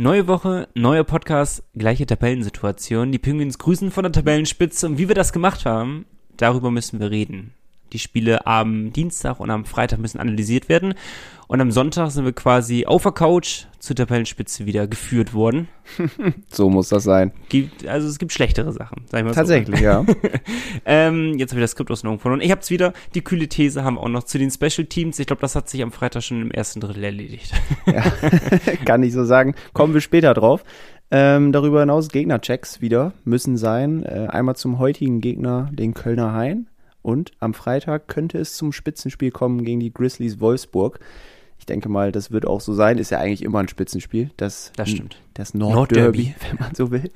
Neue Woche, neuer Podcast, gleiche Tabellensituation. Die Penguins grüßen von der Tabellenspitze und wie wir das gemacht haben, darüber müssen wir reden. Die Spiele am Dienstag und am Freitag müssen analysiert werden. Und am Sonntag sind wir quasi auf der Couch zur Tabellenspitze wieder geführt worden. so muss das sein. Gibt, also es gibt schlechtere Sachen, sag ich mal Tatsächlich, so. ja. ähm, jetzt habe ich das Skript aus den verloren. Ich habe es wieder. Die kühle These haben wir auch noch zu den Special Teams. Ich glaube, das hat sich am Freitag schon im ersten Drittel erledigt. ja, kann ich so sagen. Kommen wir später drauf. Ähm, darüber hinaus Gegnerchecks wieder müssen sein. Äh, einmal zum heutigen Gegner, den Kölner Hain. Und am Freitag könnte es zum Spitzenspiel kommen gegen die Grizzlies Wolfsburg. Ich denke mal, das wird auch so sein. Ist ja eigentlich immer ein Spitzenspiel. Das, das stimmt. Das Nordderby, Nord wenn man so will.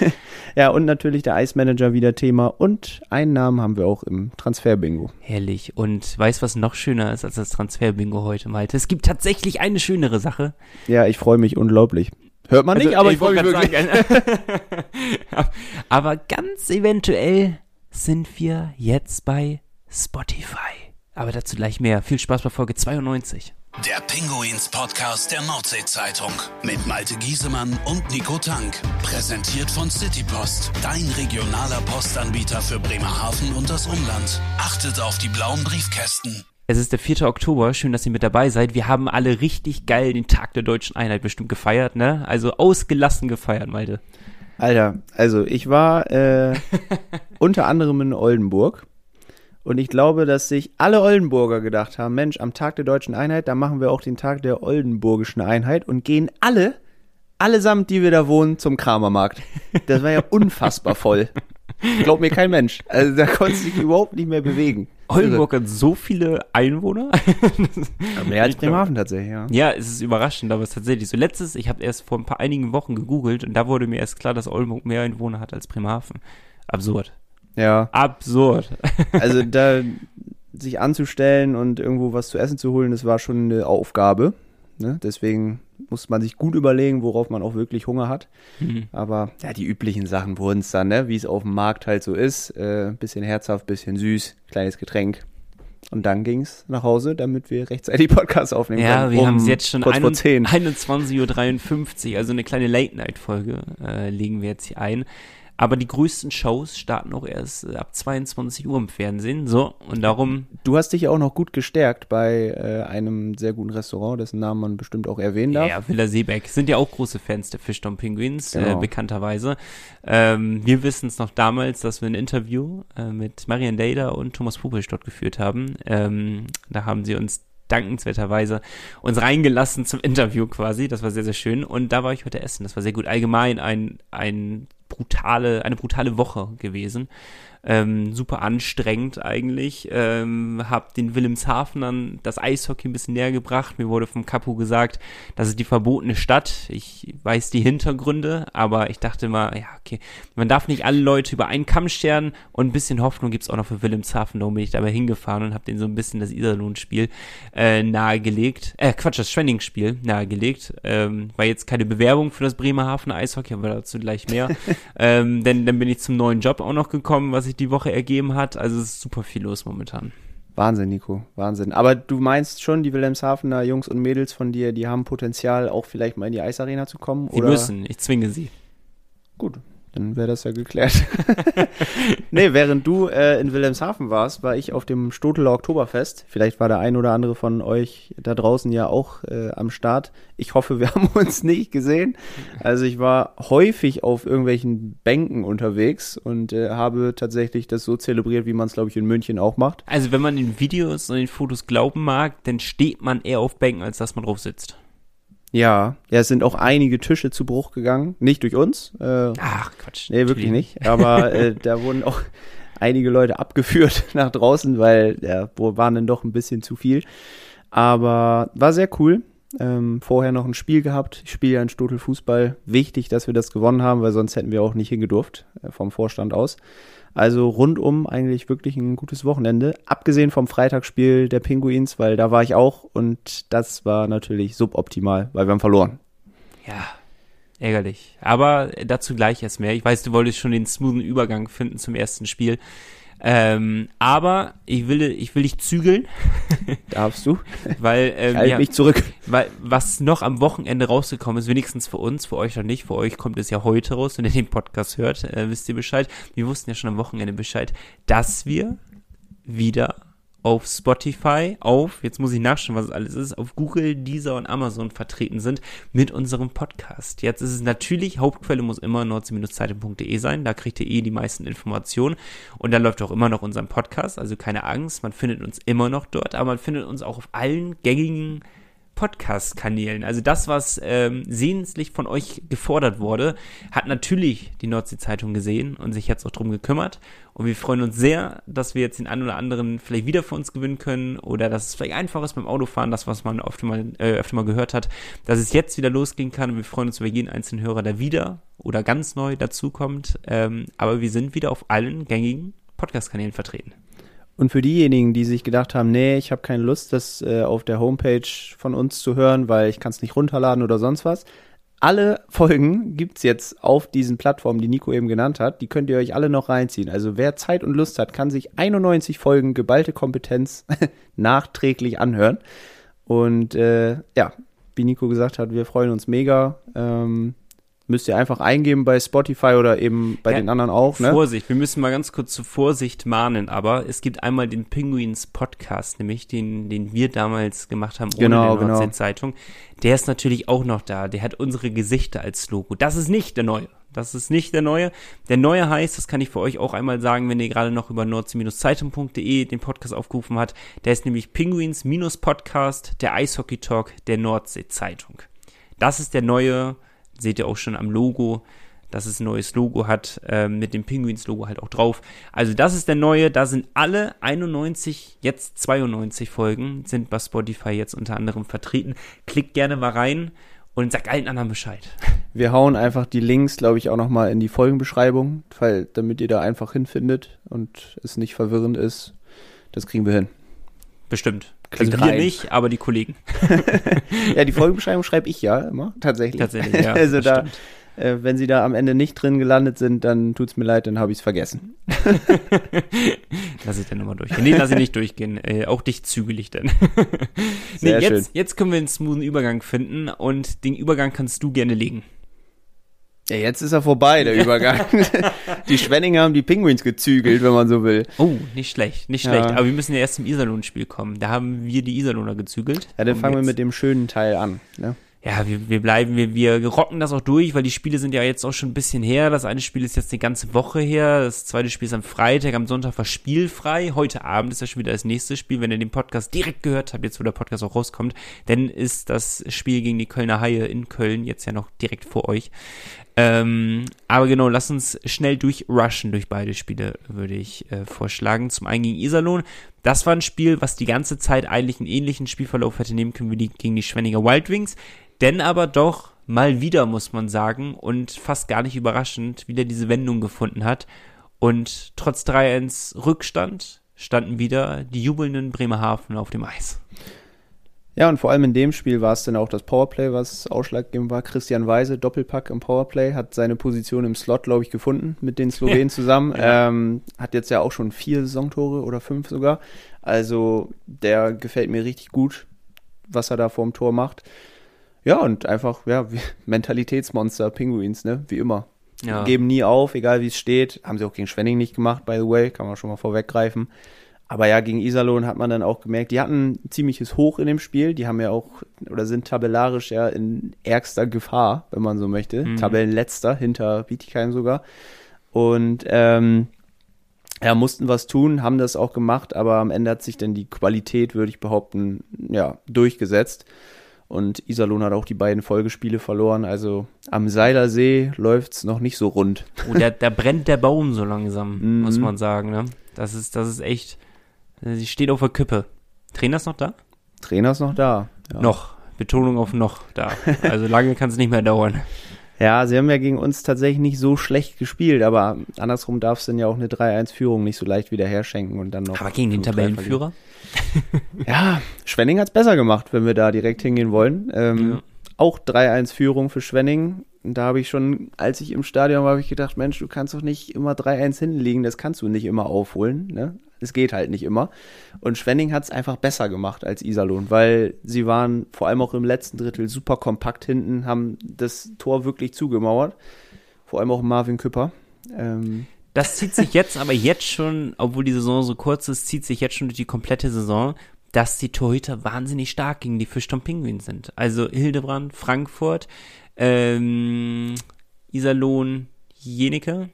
ja, und natürlich der Eismanager wieder Thema. Und einen Namen haben wir auch im Transferbingo. Herrlich. Und weißt was noch schöner ist als das Transferbingo heute, Malte? Es gibt tatsächlich eine schönere Sache. Ja, ich freue mich unglaublich. Hört man also, nicht, aber ich, ich freue mich wirklich. Aber ganz eventuell sind wir jetzt bei Spotify. Aber dazu gleich mehr. Viel Spaß bei Folge 92. Der Pinguins Podcast der Nordsee-Zeitung mit Malte Giesemann und Nico Tank. Präsentiert von Citypost, dein regionaler Postanbieter für Bremerhaven und das Umland. Achtet auf die blauen Briefkästen. Es ist der 4. Oktober, schön, dass ihr mit dabei seid. Wir haben alle richtig geil den Tag der deutschen Einheit bestimmt gefeiert, ne? Also ausgelassen gefeiert, Malte. Alter, also ich war äh, unter anderem in Oldenburg und ich glaube, dass sich alle Oldenburger gedacht haben, Mensch, am Tag der deutschen Einheit, da machen wir auch den Tag der oldenburgischen Einheit und gehen alle, allesamt, die wir da wohnen, zum Kramermarkt. Das war ja unfassbar voll. Glaubt mir kein Mensch. Also da konnte sich überhaupt nicht mehr bewegen. Oldenburg hat so viele Einwohner. ja, mehr als Bremerhaven tatsächlich, ja. Ja, es ist überraschend, aber es ist tatsächlich so. Letztes, ich habe erst vor ein paar einigen Wochen gegoogelt und da wurde mir erst klar, dass Oldenburg mehr Einwohner hat als Bremerhaven. Absurd. Ja. Absurd. also da sich anzustellen und irgendwo was zu essen zu holen, das war schon eine Aufgabe. Ne? Deswegen muss man sich gut überlegen, worauf man auch wirklich Hunger hat. Mhm. Aber ja, die üblichen Sachen wurden es dann, ne? wie es auf dem Markt halt so ist. Äh, bisschen herzhaft, bisschen süß, kleines Getränk. Und dann ging es nach Hause, damit wir rechtzeitig Podcast aufnehmen ja, können. Ja, wir um haben es jetzt schon 21.53 Uhr, also eine kleine Late-Night-Folge äh, legen wir jetzt hier ein. Aber die größten Shows starten auch erst äh, ab 22 Uhr im Fernsehen. So, und darum. Du hast dich ja auch noch gut gestärkt bei äh, einem sehr guten Restaurant, dessen Namen man bestimmt auch erwähnen darf. Ja, Villa Seebeck. Sind ja auch große Fans der Fischdom Penguins, äh, genau. äh, bekannterweise. Ähm, wir wissen es noch damals, dass wir ein Interview äh, mit Marian Dader und Thomas Pupisch dort geführt haben. Ähm, da haben sie uns dankenswerterweise uns reingelassen zum Interview quasi. Das war sehr, sehr schön. Und da war ich heute essen. Das war sehr gut. Allgemein ein, ein brutale, eine brutale Woche gewesen ähm, super anstrengend eigentlich. Ähm, hab den Wilhelmshavenern das Eishockey ein bisschen näher gebracht. Mir wurde vom Capo gesagt, das ist die verbotene Stadt. Ich weiß die Hintergründe, aber ich dachte mal, ja, okay, man darf nicht alle Leute über einen Kamm scheren und ein bisschen Hoffnung gibt's auch noch für Wilhelmshaven. Darum bin ich dabei hingefahren und habe denen so ein bisschen das Iserlohn-Spiel äh, nahegelegt. Äh, Quatsch, das Schwenning-Spiel nahegelegt. Ähm, war jetzt keine Bewerbung für das Bremerhaven Eishockey, aber dazu gleich mehr. ähm, denn dann bin ich zum neuen Job auch noch gekommen, was ich sich die Woche ergeben hat. Also es ist super viel los momentan. Wahnsinn, Nico, Wahnsinn. Aber du meinst schon, die Wilhelmshavener Jungs und Mädels von dir, die haben Potenzial, auch vielleicht mal in die Eisarena zu kommen? Sie oder? müssen, ich zwinge sie. Gut, dann wäre das ja geklärt. nee, während du äh, in Wilhelmshaven warst, war ich auf dem Stoteler Oktoberfest. Vielleicht war der ein oder andere von euch da draußen ja auch äh, am Start. Ich hoffe, wir haben uns nicht gesehen. Also ich war häufig auf irgendwelchen Bänken unterwegs und äh, habe tatsächlich das so zelebriert, wie man es, glaube ich, in München auch macht. Also wenn man den Videos und den Fotos glauben mag, dann steht man eher auf Bänken, als dass man drauf sitzt. Ja, ja, es sind auch einige Tische zu Bruch gegangen. Nicht durch uns. Äh, Ach, Quatsch. Nee, wirklich nicht. Aber äh, da wurden auch einige Leute abgeführt nach draußen, weil ja, wo waren dann doch ein bisschen zu viel. Aber war sehr cool. Ähm, vorher noch ein Spiel gehabt. Ich spiele ja in Stotel Fußball. Wichtig, dass wir das gewonnen haben, weil sonst hätten wir auch nicht hingedurft äh, vom Vorstand aus. Also rundum eigentlich wirklich ein gutes Wochenende. Abgesehen vom Freitagsspiel der Pinguins, weil da war ich auch und das war natürlich suboptimal, weil wir haben verloren. Ja, ärgerlich. Aber dazu gleich erst mehr. Ich weiß, du wolltest schon den smoothen Übergang finden zum ersten Spiel. Ähm, aber ich will, ich will dich zügeln. Darfst du? weil, ähm, halt ja, mich zurück. Weil, was noch am Wochenende rausgekommen ist, wenigstens für uns, für euch noch nicht, für euch kommt es ja heute raus, wenn ihr den Podcast hört, äh, wisst ihr Bescheid. Wir wussten ja schon am Wochenende Bescheid, dass wir wieder auf Spotify, auf, jetzt muss ich nachschauen, was es alles ist, auf Google, Deezer und Amazon vertreten sind mit unserem Podcast. Jetzt ist es natürlich, Hauptquelle muss immer nordsee-zeitung.de sein, da kriegt ihr eh die meisten Informationen und dann läuft auch immer noch unser Podcast, also keine Angst, man findet uns immer noch dort, aber man findet uns auch auf allen gängigen Podcast-Kanälen. Also das, was ähm, sehenslich von euch gefordert wurde, hat natürlich die Nordsee-Zeitung gesehen und sich jetzt auch drum gekümmert. Und wir freuen uns sehr, dass wir jetzt den einen oder anderen vielleicht wieder für uns gewinnen können oder dass es vielleicht einfach ist beim Autofahren, das, was man öfter mal, äh, öfter mal gehört hat, dass es jetzt wieder losgehen kann. Und wir freuen uns über jeden einzelnen Hörer, der wieder oder ganz neu dazukommt. Ähm, aber wir sind wieder auf allen gängigen Podcast-Kanälen vertreten. Und für diejenigen, die sich gedacht haben, nee, ich habe keine Lust, das äh, auf der Homepage von uns zu hören, weil ich kann es nicht runterladen oder sonst was. Alle Folgen gibt's jetzt auf diesen Plattformen, die Nico eben genannt hat. Die könnt ihr euch alle noch reinziehen. Also wer Zeit und Lust hat, kann sich 91 Folgen geballte Kompetenz nachträglich anhören. Und äh, ja, wie Nico gesagt hat, wir freuen uns mega. Ähm, müsst ihr einfach eingeben bei Spotify oder eben bei ja, den anderen auch. Ne? Vorsicht, wir müssen mal ganz kurz zur Vorsicht mahnen, aber es gibt einmal den Penguins Podcast, nämlich den, den wir damals gemacht haben ohne genau, die Nordsee-Zeitung. Genau. Der ist natürlich auch noch da. Der hat unsere Gesichter als Logo. Das ist nicht der neue. Das ist nicht der neue. Der neue heißt, das kann ich für euch auch einmal sagen, wenn ihr gerade noch über nordsee-zeitung.de den Podcast aufgerufen habt. Der ist nämlich Penguins-Podcast, der Eishockey Talk der Nordsee-Zeitung. Das ist der neue seht ihr auch schon am Logo, dass es ein neues Logo hat, äh, mit dem Penguins-Logo halt auch drauf. Also das ist der neue, da sind alle 91, jetzt 92 Folgen, sind bei Spotify jetzt unter anderem vertreten. Klickt gerne mal rein und sagt allen anderen Bescheid. Wir hauen einfach die Links, glaube ich, auch nochmal in die Folgenbeschreibung, weil, damit ihr da einfach hinfindet und es nicht verwirrend ist. Das kriegen wir hin. Bestimmt. Klingt also wir rein. nicht, aber die Kollegen. ja, die Folgenbeschreibung schreibe ich ja immer, tatsächlich. Tatsächlich, ja. also da, äh, wenn sie da am Ende nicht drin gelandet sind, dann tut's mir leid, dann habe ich es vergessen. lass ich dann nochmal durchgehen. Nee, lass ich nicht durchgehen. Äh, auch dich zügelig dann. nee, jetzt, schön. jetzt können wir einen smoothen Übergang finden und den Übergang kannst du gerne legen. Ja, jetzt ist er vorbei, der Übergang. die Schwenninger haben die Pinguins gezügelt, wenn man so will. Oh, nicht schlecht, nicht ja. schlecht. Aber wir müssen ja erst zum Iserlohn-Spiel kommen. Da haben wir die Iserlohner gezügelt. Ja, dann fangen wir mit dem schönen Teil an. Ne? ja, wir, wir bleiben, wir, wir rocken das auch durch, weil die Spiele sind ja jetzt auch schon ein bisschen her. Das eine Spiel ist jetzt eine ganze Woche her, das zweite Spiel ist am Freitag, am Sonntag war spielfrei. Heute Abend ist ja schon wieder das nächste Spiel. Wenn ihr den Podcast direkt gehört habt, jetzt wo der Podcast auch rauskommt, dann ist das Spiel gegen die Kölner Haie in Köln jetzt ja noch direkt vor euch. Ähm, aber genau, lass uns schnell durchrushen durch beide Spiele, würde ich äh, vorschlagen. Zum einen gegen Iserlohn. Das war ein Spiel, was die ganze Zeit eigentlich einen ähnlichen Spielverlauf hätte nehmen können wie die, gegen die Schwenninger Wild Wings denn aber doch mal wieder, muss man sagen, und fast gar nicht überraschend, wieder diese Wendung gefunden hat. Und trotz 3-1 Rückstand standen wieder die jubelnden Bremerhaven auf dem Eis. Ja, und vor allem in dem Spiel war es dann auch das Powerplay, was ausschlaggebend war. Christian Weise, Doppelpack im Powerplay, hat seine Position im Slot, glaube ich, gefunden mit den Slowenen zusammen. ja. ähm, hat jetzt ja auch schon vier Saisontore oder fünf sogar. Also der gefällt mir richtig gut, was er da vorm Tor macht. Ja, und einfach, ja, Mentalitätsmonster, Pinguins, ne? Wie immer. Ja. Geben nie auf, egal wie es steht. Haben sie auch gegen Schwenning nicht gemacht, by the way, kann man schon mal vorweggreifen. Aber ja, gegen Iserlohn hat man dann auch gemerkt, die hatten ein ziemliches Hoch in dem Spiel. Die haben ja auch, oder sind tabellarisch ja in ärgster Gefahr, wenn man so möchte. Mhm. Tabellenletzter, hinter Bietigheim sogar. Und ähm, ja, mussten was tun, haben das auch gemacht, aber am Ende hat sich dann die Qualität, würde ich behaupten, ja, durchgesetzt. Und Iserlohn hat auch die beiden Folgespiele verloren. Also am Seilersee läuft's noch nicht so rund. Oh, da, da brennt der Baum so langsam, mhm. muss man sagen. Ne? Das, ist, das ist echt. Sie steht auf der Kippe. Trainer ist noch da? Trainer ist noch da. Ja. Noch. Betonung auf noch da. Also lange kann es nicht mehr dauern. Ja, sie haben ja gegen uns tatsächlich nicht so schlecht gespielt, aber andersrum darfst du dann ja auch eine 3-1-Führung nicht so leicht wieder herschenken und dann noch. Aber gegen den Tabellenführer? ja, Schwenning hat's besser gemacht, wenn wir da direkt hingehen wollen. Ähm, ja. Auch 3-1-Führung für Schwenning. da habe ich schon, als ich im Stadion war, habe ich gedacht, Mensch, du kannst doch nicht immer 3-1 hinten liegen, das kannst du nicht immer aufholen. Ne? Es geht halt nicht immer. Und Schwenning hat es einfach besser gemacht als Iserlohn, weil sie waren vor allem auch im letzten Drittel super kompakt hinten, haben das Tor wirklich zugemauert. Vor allem auch Marvin Küpper. Ähm, das zieht sich jetzt aber jetzt schon, obwohl die Saison so kurz ist, zieht sich jetzt schon durch die komplette Saison, dass die Torhüter wahnsinnig stark gegen die Fischton Pinguins sind. Also Hildebrand, Frankfurt, ähm, Iserlohn, Jenike,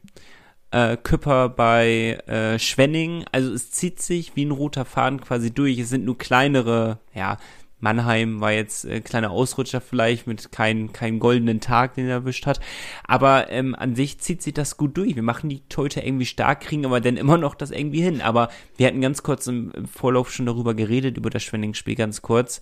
äh, Küpper bei äh, Schwenning. Also es zieht sich wie ein roter Faden quasi durch. Es sind nur kleinere, ja, Mannheim war jetzt äh, kleiner Ausrutscher vielleicht mit keinem kein goldenen Tag, den er erwischt hat. Aber ähm, an sich zieht sich das gut durch. Wir machen die Teute irgendwie stark, kriegen aber dann immer noch das irgendwie hin. Aber wir hatten ganz kurz im, im Vorlauf schon darüber geredet, über das Schwenning-Spiel ganz kurz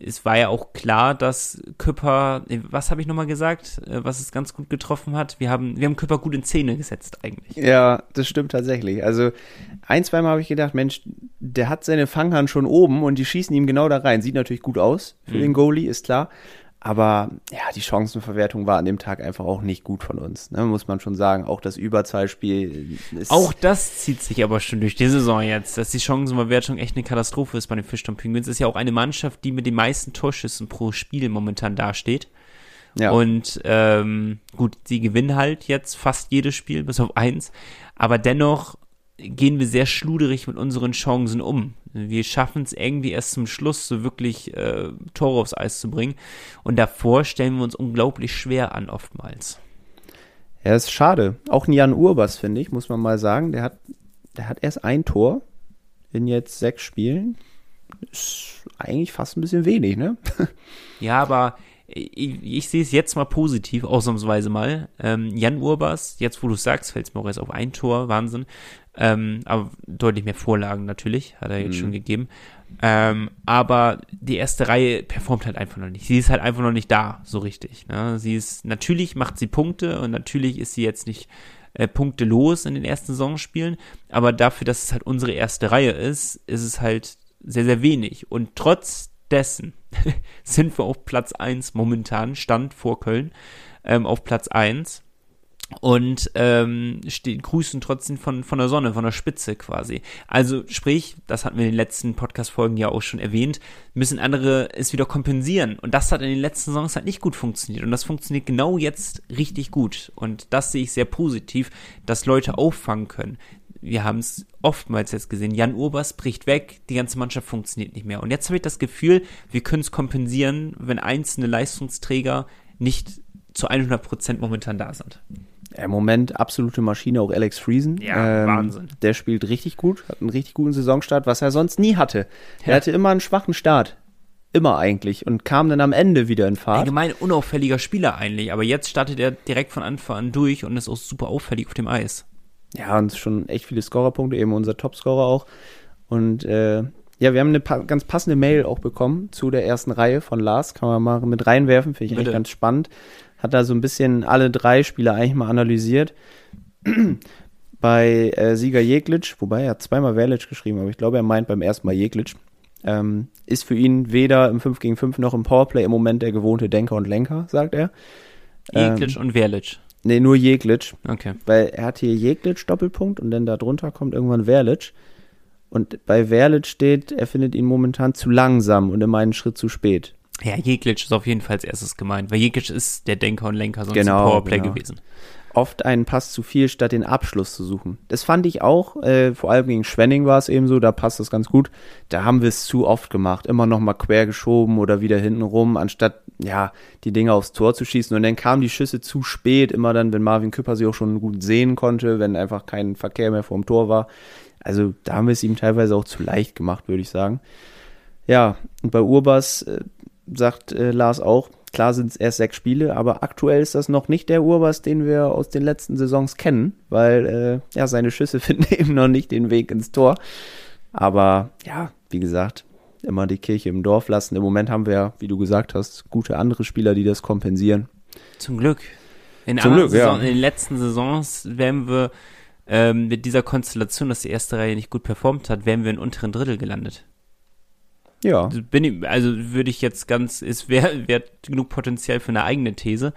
es war ja auch klar, dass Küpper, was habe ich nochmal gesagt, äh, was es ganz gut getroffen hat? Wir haben, wir haben Küpper gut in Szene gesetzt eigentlich. Ja, das stimmt tatsächlich. Also ein, zweimal habe ich gedacht, Mensch, der hat seine Fanghand schon oben und die schießen ihm genau da rein. Sieht natürlich gut aus für mhm. den Goalie, ist klar. Aber ja, die Chancenverwertung war an dem Tag einfach auch nicht gut von uns, ne, muss man schon sagen. Auch das Überzahlspiel ist. Auch das zieht sich aber schon durch die Saison jetzt, dass die Chancenverwertung echt eine Katastrophe ist bei den Fischton Penguins. Ist ja auch eine Mannschaft, die mit den meisten Torschüssen pro Spiel momentan dasteht. Ja. Und ähm, gut, sie gewinnen halt jetzt fast jedes Spiel, bis auf eins. Aber dennoch gehen wir sehr schluderig mit unseren Chancen um. Wir schaffen es irgendwie erst zum Schluss, so wirklich äh, Tore aufs Eis zu bringen. Und davor stellen wir uns unglaublich schwer an, oftmals. Ja, ist schade. Auch ein Jan Urbas, finde ich, muss man mal sagen. Der hat, der hat erst ein Tor in jetzt sechs Spielen. Ist eigentlich fast ein bisschen wenig, ne? ja, aber ich, ich sehe es jetzt mal positiv, ausnahmsweise mal. Ähm, Jan Urbas, jetzt wo du sagst, fällt es mir auch erst auf ein Tor, Wahnsinn. Ähm, aber deutlich mehr Vorlagen natürlich, hat er jetzt mhm. schon gegeben. Ähm, aber die erste Reihe performt halt einfach noch nicht. Sie ist halt einfach noch nicht da, so richtig. Ne? Sie ist, natürlich macht sie Punkte und natürlich ist sie jetzt nicht äh, Punkte los in den ersten Saisonspielen, aber dafür, dass es halt unsere erste Reihe ist, ist es halt sehr, sehr wenig. Und trotz dessen sind wir auf Platz 1 momentan, Stand vor Köln, ähm, auf Platz 1 und ähm, stehen, grüßen trotzdem von, von der Sonne, von der Spitze quasi. Also sprich, das hatten wir in den letzten Podcast-Folgen ja auch schon erwähnt, müssen andere es wieder kompensieren. Und das hat in den letzten Songs halt nicht gut funktioniert. Und das funktioniert genau jetzt richtig gut. Und das sehe ich sehr positiv, dass Leute auffangen können wir haben es oftmals jetzt gesehen, Jan Urbers bricht weg, die ganze Mannschaft funktioniert nicht mehr. Und jetzt habe ich das Gefühl, wir können es kompensieren, wenn einzelne Leistungsträger nicht zu 100% momentan da sind. Im Moment absolute Maschine, auch Alex Friesen. Ja, ähm, Wahnsinn. Der spielt richtig gut, hat einen richtig guten Saisonstart, was er sonst nie hatte. Ja. Er hatte immer einen schwachen Start. Immer eigentlich. Und kam dann am Ende wieder in Fahrt. Allgemein unauffälliger Spieler eigentlich, aber jetzt startet er direkt von Anfang an durch und ist auch super auffällig auf dem Eis. Ja, und schon echt viele Scorerpunkte, eben unser Topscorer auch. Und äh, ja, wir haben eine pa ganz passende Mail auch bekommen zu der ersten Reihe von Lars. Kann man mal mit reinwerfen, finde ich echt ganz spannend. Hat da so ein bisschen alle drei Spieler eigentlich mal analysiert. bei äh, Sieger Jeglitsch, wobei er zweimal Verlic geschrieben, aber ich glaube, er meint beim ersten Mal Jeglitsch. Ähm, ist für ihn weder im 5 gegen 5 noch im Powerplay im Moment der gewohnte Denker und Lenker, sagt er. Jeglitsch ähm, und Verlic. Nee, nur Jeglitsch. Okay. Weil er hat hier Jeglitsch Doppelpunkt und dann da drunter kommt irgendwann Verlic. Und bei Verlic steht, er findet ihn momentan zu langsam und immer einen Schritt zu spät. Ja, Jeglitsch ist auf jeden Fall als erstes gemeint, weil Jeglitsch ist der Denker und Lenker sonst genau, im Powerplay genau. gewesen. Oft einen Pass zu viel, statt den Abschluss zu suchen. Das fand ich auch, äh, vor allem gegen Schwenning war es eben so, da passt das ganz gut. Da haben wir es zu oft gemacht, immer noch mal quer geschoben oder wieder hinten rum, anstatt ja die Dinge aufs Tor zu schießen. Und dann kamen die Schüsse zu spät, immer dann, wenn Marvin Küpper sie auch schon gut sehen konnte, wenn einfach kein Verkehr mehr vorm Tor war. Also da haben wir es ihm teilweise auch zu leicht gemacht, würde ich sagen. Ja, und bei Urbas äh, sagt äh, Lars auch, klar sind es erst sechs Spiele, aber aktuell ist das noch nicht der Urbas, den wir aus den letzten Saisons kennen, weil äh, ja, seine Schüsse finden eben noch nicht den Weg ins Tor. Aber ja, wie gesagt, immer die Kirche im Dorf lassen. Im Moment haben wir ja, wie du gesagt hast, gute andere Spieler, die das kompensieren. Zum Glück. In, Zum Glück, Saison, ja. in den letzten Saisons wären wir ähm, mit dieser Konstellation, dass die erste Reihe nicht gut performt hat, wären wir in unteren Drittel gelandet. Ja. Also bin ich, also würde ich jetzt ganz, es wäre wär genug Potenzial für eine eigene These.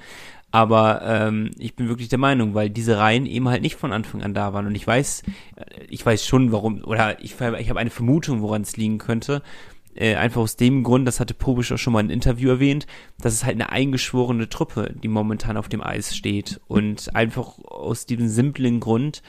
Aber ähm, ich bin wirklich der Meinung, weil diese Reihen eben halt nicht von Anfang an da waren. Und ich weiß, äh, ich weiß schon, warum, oder ich, ich habe eine Vermutung, woran es liegen könnte. Äh, einfach aus dem Grund, das hatte Pobisch auch schon mal in einem Interview erwähnt, dass es halt eine eingeschworene Truppe, die momentan auf dem Eis steht. Und einfach aus diesem simplen Grund,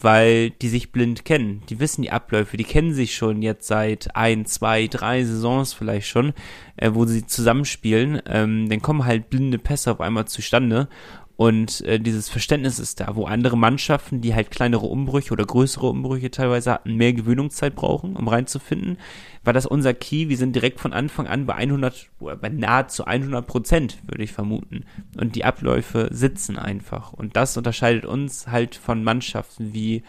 weil die sich blind kennen. Die wissen die Abläufe, die kennen sich schon jetzt seit ein, zwei, drei Saisons vielleicht schon, äh, wo sie zusammenspielen. Ähm, dann kommen halt blinde Pässe auf einmal zustande und äh, dieses Verständnis ist da, wo andere Mannschaften, die halt kleinere Umbrüche oder größere Umbrüche teilweise hatten, mehr Gewöhnungszeit brauchen, um reinzufinden, war das unser Key. Wir sind direkt von Anfang an bei 100, oder bei nahezu 100 Prozent, würde ich vermuten. Und die Abläufe sitzen einfach. Und das unterscheidet uns halt von Mannschaften wie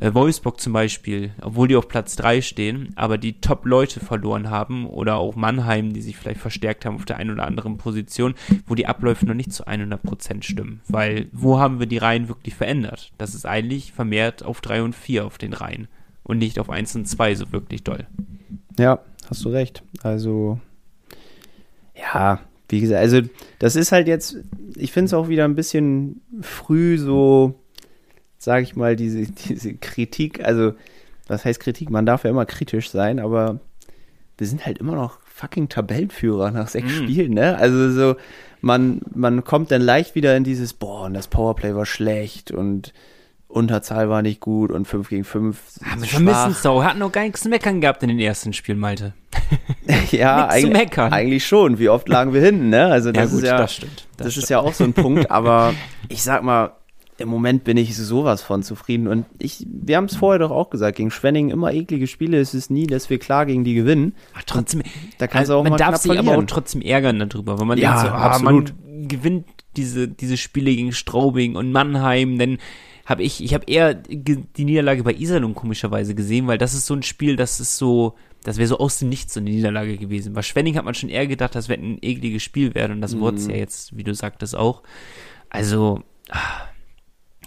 äh, Wolfsburg zum Beispiel, obwohl die auf Platz 3 stehen, aber die Top-Leute verloren haben oder auch Mannheim, die sich vielleicht verstärkt haben auf der einen oder anderen Position, wo die Abläufe noch nicht zu 100% stimmen. Weil wo haben wir die Reihen wirklich verändert? Das ist eigentlich vermehrt auf 3 und 4 auf den Reihen und nicht auf 1 und 2 so wirklich doll. Ja, hast du recht. Also, ja, wie gesagt, also das ist halt jetzt, ich finde es auch wieder ein bisschen früh so sage ich mal, diese, diese Kritik, also was heißt Kritik? Man darf ja immer kritisch sein, aber wir sind halt immer noch fucking Tabellenführer nach sechs mm. Spielen, ne? Also so, man, man kommt dann leicht wieder in dieses, boah, und das Powerplay war schlecht und Unterzahl war nicht gut und 5 gegen 5. Ja, wir vermissen es doch. Hatten noch gar nichts zu meckern gehabt in den ersten Spielen, Malte. ja, eigentlich, eigentlich schon. Wie oft lagen wir hinten, ne? Also das ja, gut, ist ja, das stimmt. Das, das stimmt. ist ja auch so ein Punkt, aber ich sag mal, im Moment bin ich sowas von zufrieden. Und ich, wir haben es vorher doch auch gesagt, gegen Schwenning immer eklige Spiele. Es ist nie, dass wir klar gegen die gewinnen. Ach, trotzdem, da kannst du auch man mal darf sich verlieren. aber auch trotzdem ärgern darüber, weil man ja, denkt so, ah, absolut. man gewinnt diese, diese Spiele gegen Straubing und Mannheim, denn habe ich, ich habe eher die Niederlage bei Iserlohn komischerweise gesehen, weil das ist so ein Spiel, das ist so, das wäre so aus dem Nichts so eine Niederlage gewesen. Bei Schwenning hat man schon eher gedacht, das wäre ein ekliges Spiel werden und das mhm. wurde es ja jetzt, wie du sagtest, auch. Also, ah,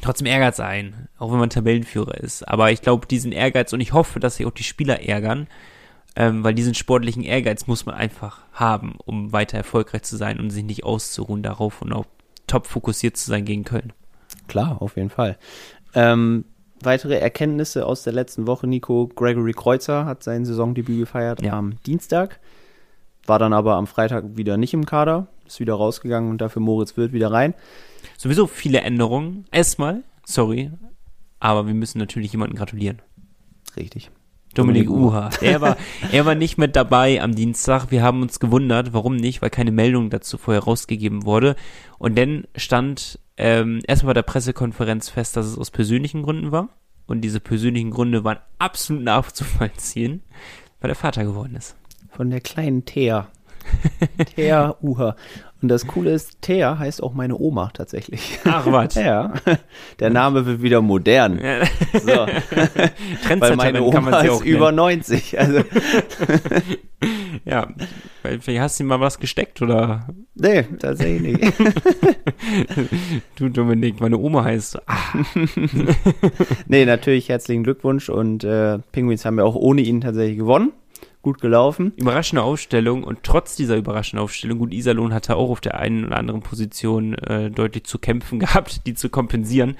trotzdem ärgert es einen, auch wenn man Tabellenführer ist. Aber ich glaube, diesen Ehrgeiz und ich hoffe, dass sich auch die Spieler ärgern, ähm, weil diesen sportlichen Ehrgeiz muss man einfach haben, um weiter erfolgreich zu sein und sich nicht auszuruhen darauf und auch top fokussiert zu sein gegen Köln. Klar, auf jeden Fall. Ähm, weitere Erkenntnisse aus der letzten Woche, Nico. Gregory Kreuzer hat sein Saisondebüt gefeiert ja. am Dienstag, war dann aber am Freitag wieder nicht im Kader, ist wieder rausgegangen und dafür Moritz Wirt wieder rein sowieso viele Änderungen. Erstmal, sorry, aber wir müssen natürlich jemanden gratulieren. Richtig. Dominik Uha. Er war, er war nicht mit dabei am Dienstag. Wir haben uns gewundert, warum nicht, weil keine Meldung dazu vorher rausgegeben wurde. Und dann stand ähm, erstmal bei der Pressekonferenz fest, dass es aus persönlichen Gründen war. Und diese persönlichen Gründe waren absolut nachzuvollziehen, weil er Vater geworden ist. Von der kleinen Thea. Thea Uha. Und das Coole ist, Thea heißt auch meine Oma tatsächlich. Ach was. ja. Der Name wird wieder modern. So. Weil meine Oma ist über 90. Also. ja. Vielleicht hast du ihm mal was gesteckt, oder? Nee, tatsächlich nicht. du Dominik, meine Oma heißt. Ah. nee, natürlich herzlichen Glückwunsch und äh, Penguins haben ja auch ohne ihn tatsächlich gewonnen gut gelaufen. Überraschende Aufstellung und trotz dieser überraschenden Aufstellung, gut, Iserlohn hatte auch auf der einen oder anderen Position äh, deutlich zu kämpfen gehabt, die zu kompensieren.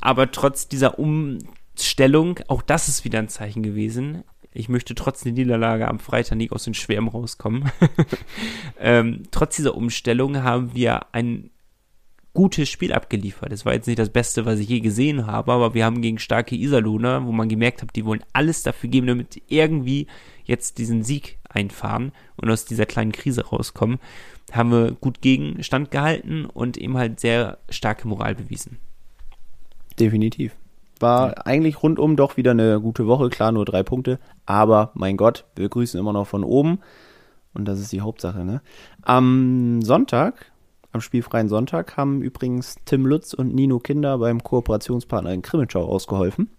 Aber trotz dieser Umstellung, auch das ist wieder ein Zeichen gewesen. Ich möchte trotz der Niederlage am Freitag nicht aus den Schwärmen rauskommen. ähm, trotz dieser Umstellung haben wir ein gutes Spiel abgeliefert. Es war jetzt nicht das Beste, was ich je gesehen habe, aber wir haben gegen starke Iserlohner, wo man gemerkt hat, die wollen alles dafür geben, damit irgendwie jetzt diesen Sieg einfahren und aus dieser kleinen Krise rauskommen, haben wir gut Gegenstand gehalten und eben halt sehr starke Moral bewiesen. Definitiv. War ja. eigentlich rundum doch wieder eine gute Woche, klar, nur drei Punkte, aber mein Gott, wir grüßen immer noch von oben und das ist die Hauptsache. Ne? Am Sonntag, am spielfreien Sonntag, haben übrigens Tim Lutz und Nino Kinder beim Kooperationspartner in Krimitschau ausgeholfen.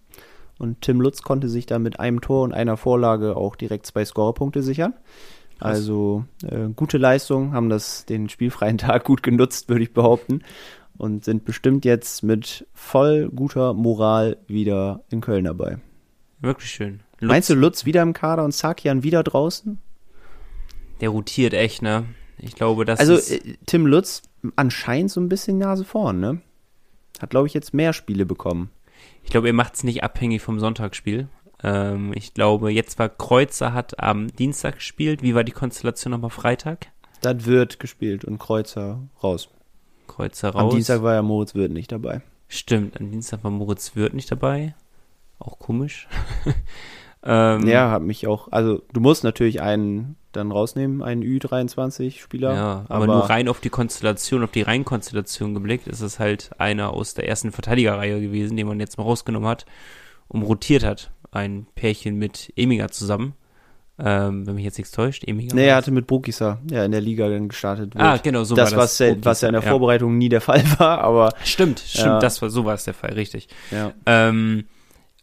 Und Tim Lutz konnte sich dann mit einem Tor und einer Vorlage auch direkt zwei Scorerpunkte sichern. Krass. Also äh, gute Leistung, haben das den spielfreien Tag gut genutzt, würde ich behaupten. Und sind bestimmt jetzt mit voll guter Moral wieder in Köln dabei. Wirklich schön. Lutz. Meinst du Lutz wieder im Kader und Sakian wieder draußen? Der rotiert echt, ne? Ich glaube, das Also ist, äh, Tim Lutz anscheinend so ein bisschen Nase vorn, ne? Hat, glaube ich, jetzt mehr Spiele bekommen. Ich glaube, er macht es nicht abhängig vom Sonntagsspiel. Ähm, ich glaube, jetzt war Kreuzer hat am Dienstag gespielt. Wie war die Konstellation nochmal Freitag? Das wird gespielt und Kreuzer raus. Kreuzer raus. Am Dienstag war ja Moritz Wirth nicht dabei. Stimmt, am Dienstag war Moritz Wirth nicht dabei. Auch komisch. ähm, Ja, hat mich auch, also du musst natürlich einen dann rausnehmen, einen Ü23-Spieler. Ja, aber, nur rein auf die Konstellation, auf die Reinkonstellation geblickt, ist es halt einer aus der ersten Verteidigerreihe gewesen, den man jetzt mal rausgenommen hat und rotiert hat. Ein Pärchen mit Emiga zusammen. Ähm, wenn mich jetzt nichts täuscht, Emiga. Nee, er hatte mit Brukisa ja in der Liga dann gestartet. Wird. Ah, genau, so das, war das. was, ja- was ja in der Vorbereitung nie der Fall war, aber Stimmt, stimmt, Ja. das war, so war es der Fall, richtig. ja. Ähm,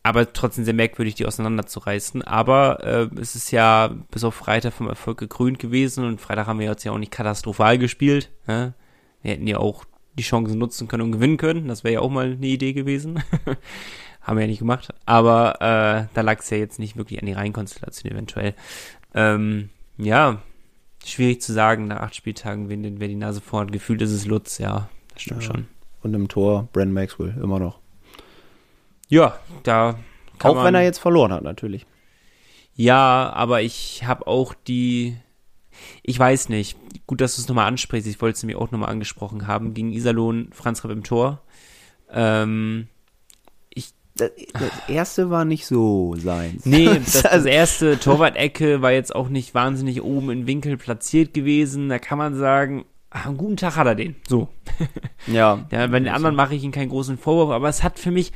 aber trotzdem sehr merkwürdig, die auseinanderzureißen. Aber äh, es ist ja bis auf Freitag vom Erfolg gekrönt gewesen und Freitag haben wir jetzt ja auch nicht katastrophal gespielt. Ne? Wir hätten ja auch die Chancen nutzen können und gewinnen können. Das wäre ja auch mal eine Idee gewesen. haben wir ja nicht gemacht. Aber äh, da lag es ja jetzt nicht wirklich an die Reihenkonstellation eventuell. Ähm, ja, schwierig zu sagen nach acht Spieltagen, wen, wer die Nase vorhat. Gefühlt ist es Lutz, ja, das stimmt Ja. schon. Und im Tor Brandon Maxwell immer noch. Ja, da kann auch man, wenn er jetzt verloren hat, natürlich. Ja, aber ich habe auch die. Ich weiß nicht. Gut, dass du es nochmal ansprichst. Ich wollte es mir auch nochmal angesprochen haben. Gegen Iserlohn, Franz Rapp im Tor. Ähm, Das, das erste war nicht so sein. nee, das, das erste Torwart-Ecke war jetzt auch nicht wahnsinnig oben im Winkel platziert gewesen. Da kann man sagen, ah, einen guten Tag hat er den. So. ja. Ja, bei den anderen mache ich ihm keinen großen Vorwurf, aber es hat für mich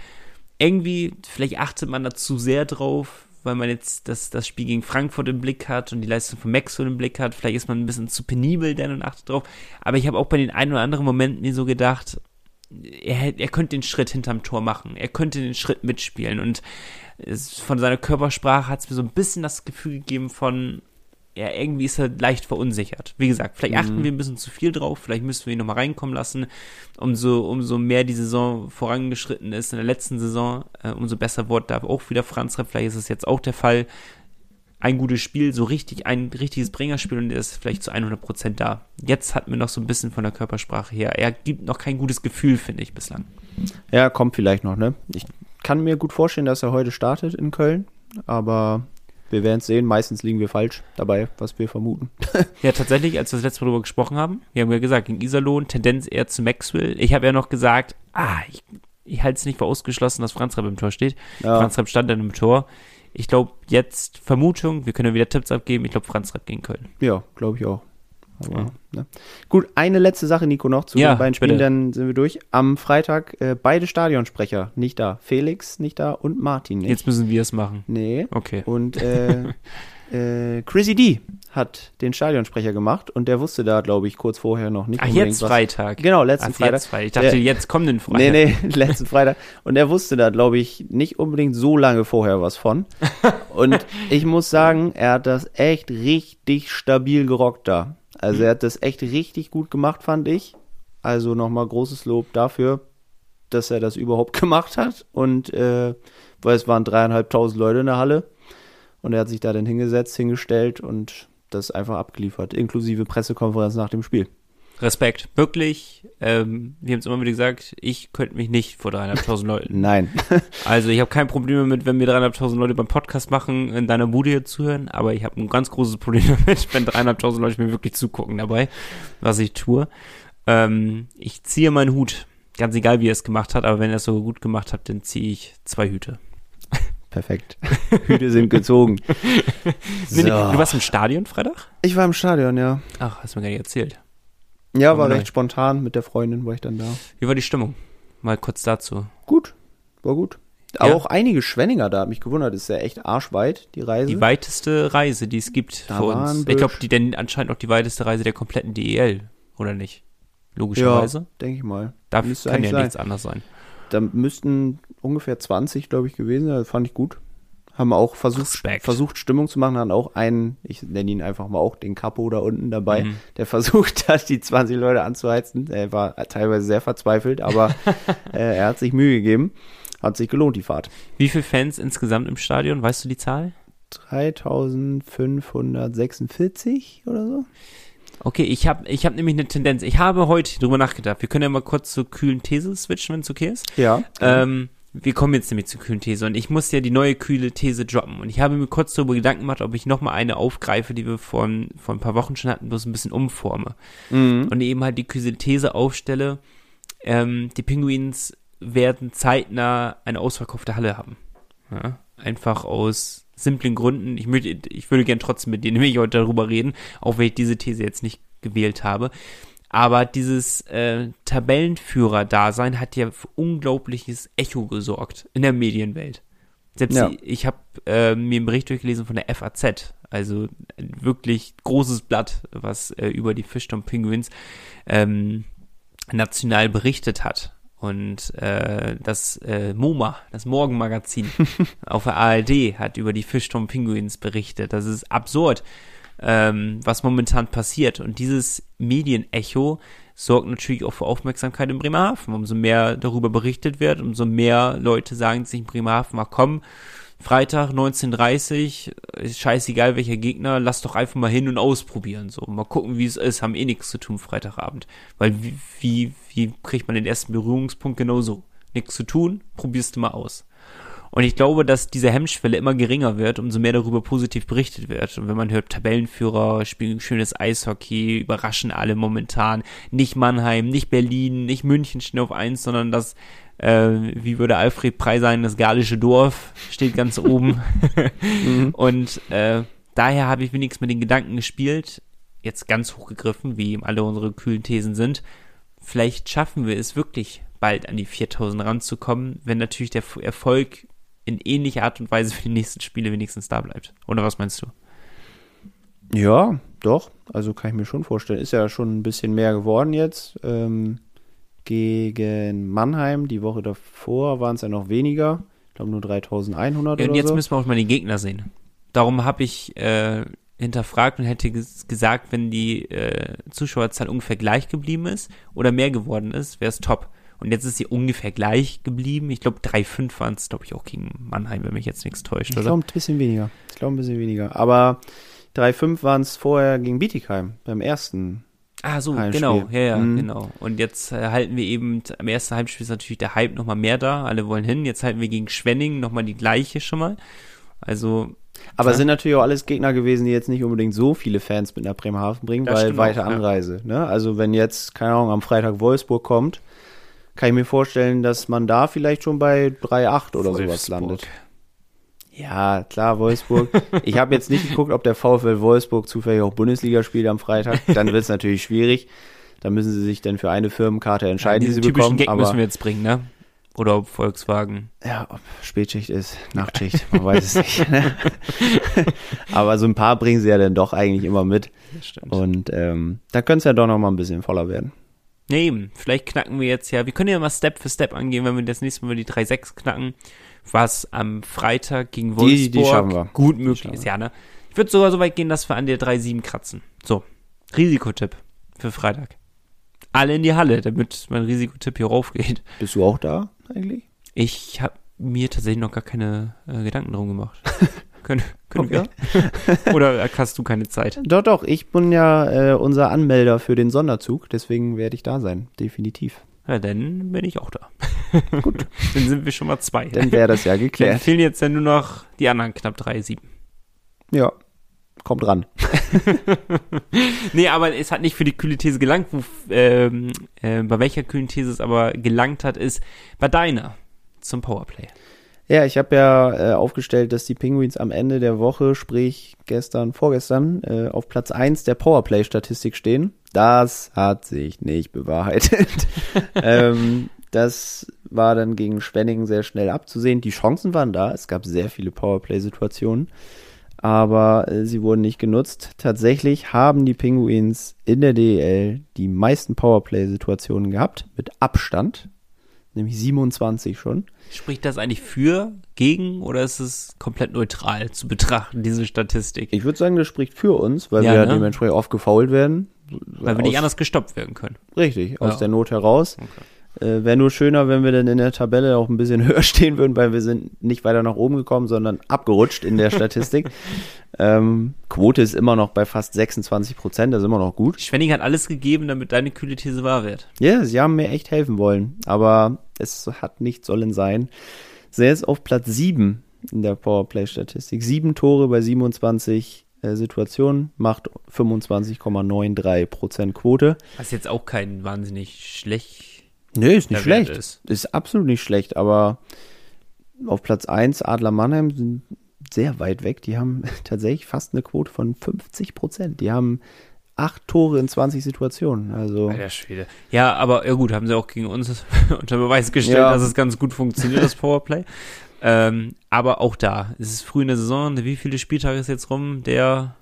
irgendwie, vielleicht achtet man da zu sehr drauf, weil man jetzt das, das Spiel gegen Frankfurt im Blick hat und die Leistung von Maxwell im Blick hat. Vielleicht ist man ein bisschen zu penibel denn und achtet drauf. Aber ich habe auch bei den ein oder anderen Momenten mir so gedacht, er, er könnte den Schritt hinterm Tor machen. Er könnte den Schritt mitspielen. Und es, von seiner Körpersprache hat es mir so ein bisschen das Gefühl gegeben von, ja, irgendwie ist er leicht verunsichert. Wie gesagt, vielleicht achten wir ein bisschen zu viel drauf, vielleicht müssen wir ihn nochmal reinkommen lassen. Umso, umso mehr die Saison vorangeschritten ist in der letzten Saison, äh, umso besser wurde da auch wieder Franz Repp. Vielleicht ist es jetzt auch der Fall. Ein gutes Spiel, so richtig, ein richtiges Bringerspiel und er ist vielleicht zu 100 Prozent da. Jetzt hat mir noch so ein bisschen von der Körpersprache her. Er gibt noch kein gutes Gefühl, finde ich, bislang. Ja, kommt vielleicht noch, ne? Ich kann mir gut vorstellen, dass er heute startet in Köln, aber wir werden es sehen. Meistens liegen wir falsch dabei, was wir vermuten. Ja, tatsächlich, als wir das letzte Mal darüber gesprochen haben, wir haben ja gesagt, gegen Iserlohn, Tendenz eher zu Maxwell. Ich habe ja noch gesagt, ah, ich, ich halte es nicht für ausgeschlossen, dass Franz Rapp im Tor steht. Ja. Franz Rapp stand dann im Tor. Ich glaube, jetzt Vermutung, wir können ja wieder Tipps abgeben. Ich glaube, Franz Rapp gegen Köln. Ja, glaube ich auch. Aber, Ja. ne? Gut, eine letzte Sache, Nico, noch zu Ja, den beiden Spielen, bitte. dann sind wir durch. Am Freitag äh, beide Stadionsprecher nicht da. Felix nicht da und Martin nicht. Jetzt müssen wir es machen. Nee. Okay. Und äh, äh, Chrissy D hat den Stadionsprecher gemacht und der wusste da, glaube ich, kurz vorher noch nicht Ach, jetzt was. Freitag. Genau, letzten Ach, Freitag. jetzt Freitag. Ich dachte, Der- jetzt kommenden Freitag. Nee, nee, letzten Freitag. Und er wusste da, glaube ich, nicht unbedingt so lange vorher was von. Und ich muss sagen, er hat das echt richtig stabil gerockt da. Also er hat das echt richtig gut gemacht, fand ich. Also nochmal großes Lob dafür, dass er das überhaupt gemacht hat. Und äh, weil es waren dreieinhalbtausend Leute in der Halle. Und er hat sich da dann hingesetzt, hingestellt und das einfach abgeliefert, inklusive Pressekonferenz nach dem Spiel. Respekt. Wirklich, ähm, wir haben es immer wieder gesagt, ich könnte mich nicht vor dreieinhalbtausend Leuten. Nein. Also ich habe kein Problem damit, wenn wir dreieinhalbtausend Leute beim Podcast machen, in deiner Bude hier zuhören, aber ich habe ein ganz großes Problem damit, wenn dreieinhalbtausend Leute mir wirklich zugucken dabei, was ich tue. Ähm, ich ziehe meinen Hut. Ganz egal, wie er es gemacht hat, aber wenn er es so gut gemacht hat, dann ziehe ich zwei Hüte. Perfekt. Hüte sind gezogen. Nee, Du warst im Stadion Freitag? Ich war im Stadion, ja. Ach, hast du mir gar nicht erzählt. Ja, war recht spontan. Mit der Freundin war ich dann da. Wie war die Stimmung? Mal kurz dazu. Gut, war gut. Aber Ja. auch einige Schwenninger da, hat mich gewundert. Ist ja echt arschweit, die Reise. Die weiteste Reise, die es gibt Da für uns. Ich glaube, die denn anscheinend auch die weiteste Reise der kompletten DEL, oder nicht? ja, Logischerweise. denke ich mal. Da müsste kann ja sein. nichts anderes sein. Da müssten ungefähr 20, glaube ich, gewesen sein. Das fand ich gut. Haben auch versucht, Respekt. versucht Stimmung zu machen. Hatten auch einen, ich nenne ihn einfach mal auch den Capo da unten dabei, Mhm. der versucht hat, die 20 Leute anzuheizen. Er war teilweise sehr verzweifelt, aber äh, er hat sich Mühe gegeben. Hat sich gelohnt, die Fahrt. Wie viele Fans insgesamt im Stadion? Weißt du die Zahl? 3546 oder so? Okay, ich habe ich hab nämlich eine Tendenz. Ich habe heute drüber nachgedacht. Wir können ja mal kurz zur kühlen These switchen, wenn es okay ist. Ja. Ähm, wir kommen jetzt nämlich zur kühlen These und ich muss ja die neue kühle These droppen. Und ich habe mir kurz darüber Gedanken gemacht, ob ich nochmal eine aufgreife, die wir vor, vor ein paar Wochen schon hatten, bloß ein bisschen umforme. Mhm. Und eben halt die kühle These aufstelle, ähm, die Penguins werden zeitnah eine ausverkaufte Halle haben. Ja? Einfach aus simplen Gründen. Ich, möchte, ich würde gern trotzdem mit dir nämlich heute darüber reden, auch wenn ich diese These jetzt nicht gewählt habe. Aber dieses äh, Tabellenführer-Dasein hat ja für unglaubliches Echo gesorgt in der Medienwelt. Selbst Ja. ich habe äh, mir einen Bericht durchgelesen von der FAZ, also ein wirklich großes Blatt, was äh, über die Fischtown Penguins ähm, national berichtet hat. Und äh, das äh, MoMA, das Morgenmagazin auf der ARD hat über die Fischtown Penguins berichtet. Das ist absurd, ähm, was momentan passiert. Und dieses Medienecho sorgt natürlich auch für Aufmerksamkeit in Bremerhaven. Umso mehr darüber berichtet wird, umso mehr Leute sagen sich in Bremerhaven, mal komm, Freitag 19.30 ist scheißegal welcher Gegner, lass doch einfach mal hin und ausprobieren. So, mal gucken, wie es ist, haben eh nichts zu tun Freitagabend. Weil wie, wie, wie kriegt man den ersten Berührungspunkt genauso? Nichts zu tun, probierst du mal aus. Und ich glaube, dass diese Hemmschwelle immer geringer wird, umso mehr darüber positiv berichtet wird. Und wenn man hört, Tabellenführer spielen schönes Eishockey, überraschen alle momentan. Nicht Mannheim, nicht Berlin, nicht München stehen auf eins, sondern das, äh, wie würde Alfred Prey sagen, das galische Dorf steht ganz oben. Und äh, daher habe ich wenigstens mit den Gedanken gespielt, jetzt ganz hochgegriffen, wie eben alle unsere kühlen Thesen sind. Vielleicht schaffen wir es wirklich bald an die 4000 ranzukommen, wenn natürlich der Erfolg in ähnlicher Art und Weise für die nächsten Spiele wenigstens da bleibt. Oder was meinst du? Ja, doch. Also kann ich mir schon vorstellen. Ist ja schon ein bisschen mehr geworden jetzt. Ähm, gegen Mannheim, die Woche davor waren es ja noch weniger. Ich glaube nur 3100 Ja, und jetzt so. müssen wir auch mal die Gegner sehen. Darum habe ich äh, hinterfragt und hätte ges gesagt, wenn die äh, Zuschauerzahl ungefähr gleich geblieben ist oder mehr geworden ist, wäre es top. Und jetzt ist sie ungefähr gleich geblieben. Ich glaube, 3-5 waren es, glaube ich, auch gegen Mannheim, wenn mich jetzt nichts täuscht, Ich glaube ein bisschen weniger. Ich glaube ein bisschen weniger. Aber 3-5 waren es vorher gegen Bietigheim beim ersten. Ah, so, Heimspiel. genau, ja, ja, Mhm. genau. Und jetzt äh, halten wir eben, am ersten Heimspiel ist natürlich der Hype nochmal mehr da, alle wollen hin. Jetzt halten wir gegen Schwenning nochmal die gleiche schon mal. Also, Aber Ja. es sind natürlich auch alles Gegner gewesen, die jetzt nicht unbedingt so viele Fans mit nach Bremerhaven bringen, Das weil stimmt weite auch, ja. Anreise. Ne? Also wenn jetzt, keine Ahnung, am Freitag Wolfsburg kommt, kann ich mir vorstellen, dass man da vielleicht schon bei 3-8 oder sowas Wolfsburg. landet. Ja, klar, Wolfsburg. ich habe jetzt nicht geguckt, ob der VfL Wolfsburg zufällig auch Bundesliga spielt am Freitag. Dann wird es natürlich schwierig. Da müssen sie sich dann für eine Firmenkarte entscheiden, die diesen sie typischen bekommen. Gag aber müssen wir jetzt bringen, ne? Oder ob Volkswagen. ja, ob Spätschicht ist, Nachtschicht, man weiß es nicht. Ne? Aber so ein paar bringen sie ja dann doch eigentlich immer mit. Das stimmt. Und ähm, da könnte es ja doch noch mal ein bisschen voller werden. Nee, eben. Vielleicht knacken wir jetzt ja, wir können ja mal Step für Step angehen, wenn wir das nächste Mal die 3-6 knacken, was am Freitag gegen Wolfsburg Die- die schaffen wir. gut möglich ist, ja, ne? Ich würde sogar so weit gehen, dass wir an der 3-7 kratzen. So, Risikotipp für Freitag. Alle in die Halle, damit mein Risikotipp hier raufgeht. Bist du auch da eigentlich? Ich habe mir tatsächlich noch gar keine äh, Gedanken drum gemacht. können können Okay. wir? Oder hast du keine Zeit? Doch, doch, ich bin ja äh, unser Anmelder für den Sonderzug, deswegen werde ich da sein, definitiv. Ja, dann bin ich auch da. Gut. Dann sind wir schon mal zwei. Dann wäre das ja Dann geklärt. fehlen jetzt ja nur noch die anderen knapp 3-7. Ja, kommt ran. Nee, aber es hat nicht für die kühle These gelangt. Wo, ähm, äh, bei welcher kühlen These es aber gelangt hat, ist bei deiner zum Powerplay. Ja, ich habe ja äh, aufgestellt, dass die Penguins am Ende der Woche, sprich gestern, vorgestern, äh, auf Platz 1 der Powerplay-Statistik stehen. Das hat sich nicht bewahrheitet. ähm, das war dann gegen Schwenningen sehr schnell abzusehen. Die Chancen waren da. Es gab sehr viele Powerplay-Situationen. Aber äh, sie wurden nicht genutzt. Tatsächlich haben die Penguins in der DEL die meisten Powerplay-Situationen gehabt. Mit Abstand. Nämlich 27 schon. Spricht das eigentlich für, gegen oder ist es komplett neutral zu betrachten, diese Statistik? Ich würde sagen, das spricht für uns, weil Ja, wir ne? dementsprechend oft gefault werden. Weil wir nicht anders gestoppt werden können. Richtig, aus Ja. der Not heraus. Okay. Äh, Wäre nur schöner, wenn wir dann in der Tabelle auch ein bisschen höher stehen würden, weil wir sind nicht weiter nach oben gekommen, sondern abgerutscht in der Statistik. ähm, Quote ist immer noch bei fast 26 Prozent, das ist immer noch gut. Schwenning hat alles gegeben, damit deine kühle These wahr wird. Ja, sie haben mir echt helfen wollen, aber es hat nicht sollen sein. Sie ist auf Platz 7 in der Powerplay-Statistik. Sieben Tore bei 27 äh, Situationen, macht 25,93 Prozent Quote. Was jetzt auch kein wahnsinnig schlecht Nee, ist nicht schlecht. Ist. ist absolut nicht schlecht, aber auf Platz 1 Adler Mannheim sind sehr weit weg. Die haben tatsächlich fast eine Quote von 50 Prozent. Die haben acht Tore in 20 Situationen. Also. Alter Schwede. Ja, aber ja gut, haben sie auch gegen uns unter Beweis gestellt, ja. dass es ganz gut funktioniert, das Powerplay. ähm, aber auch da, es ist früh in der Saison. Wie viele Spieltage ist jetzt rum? Der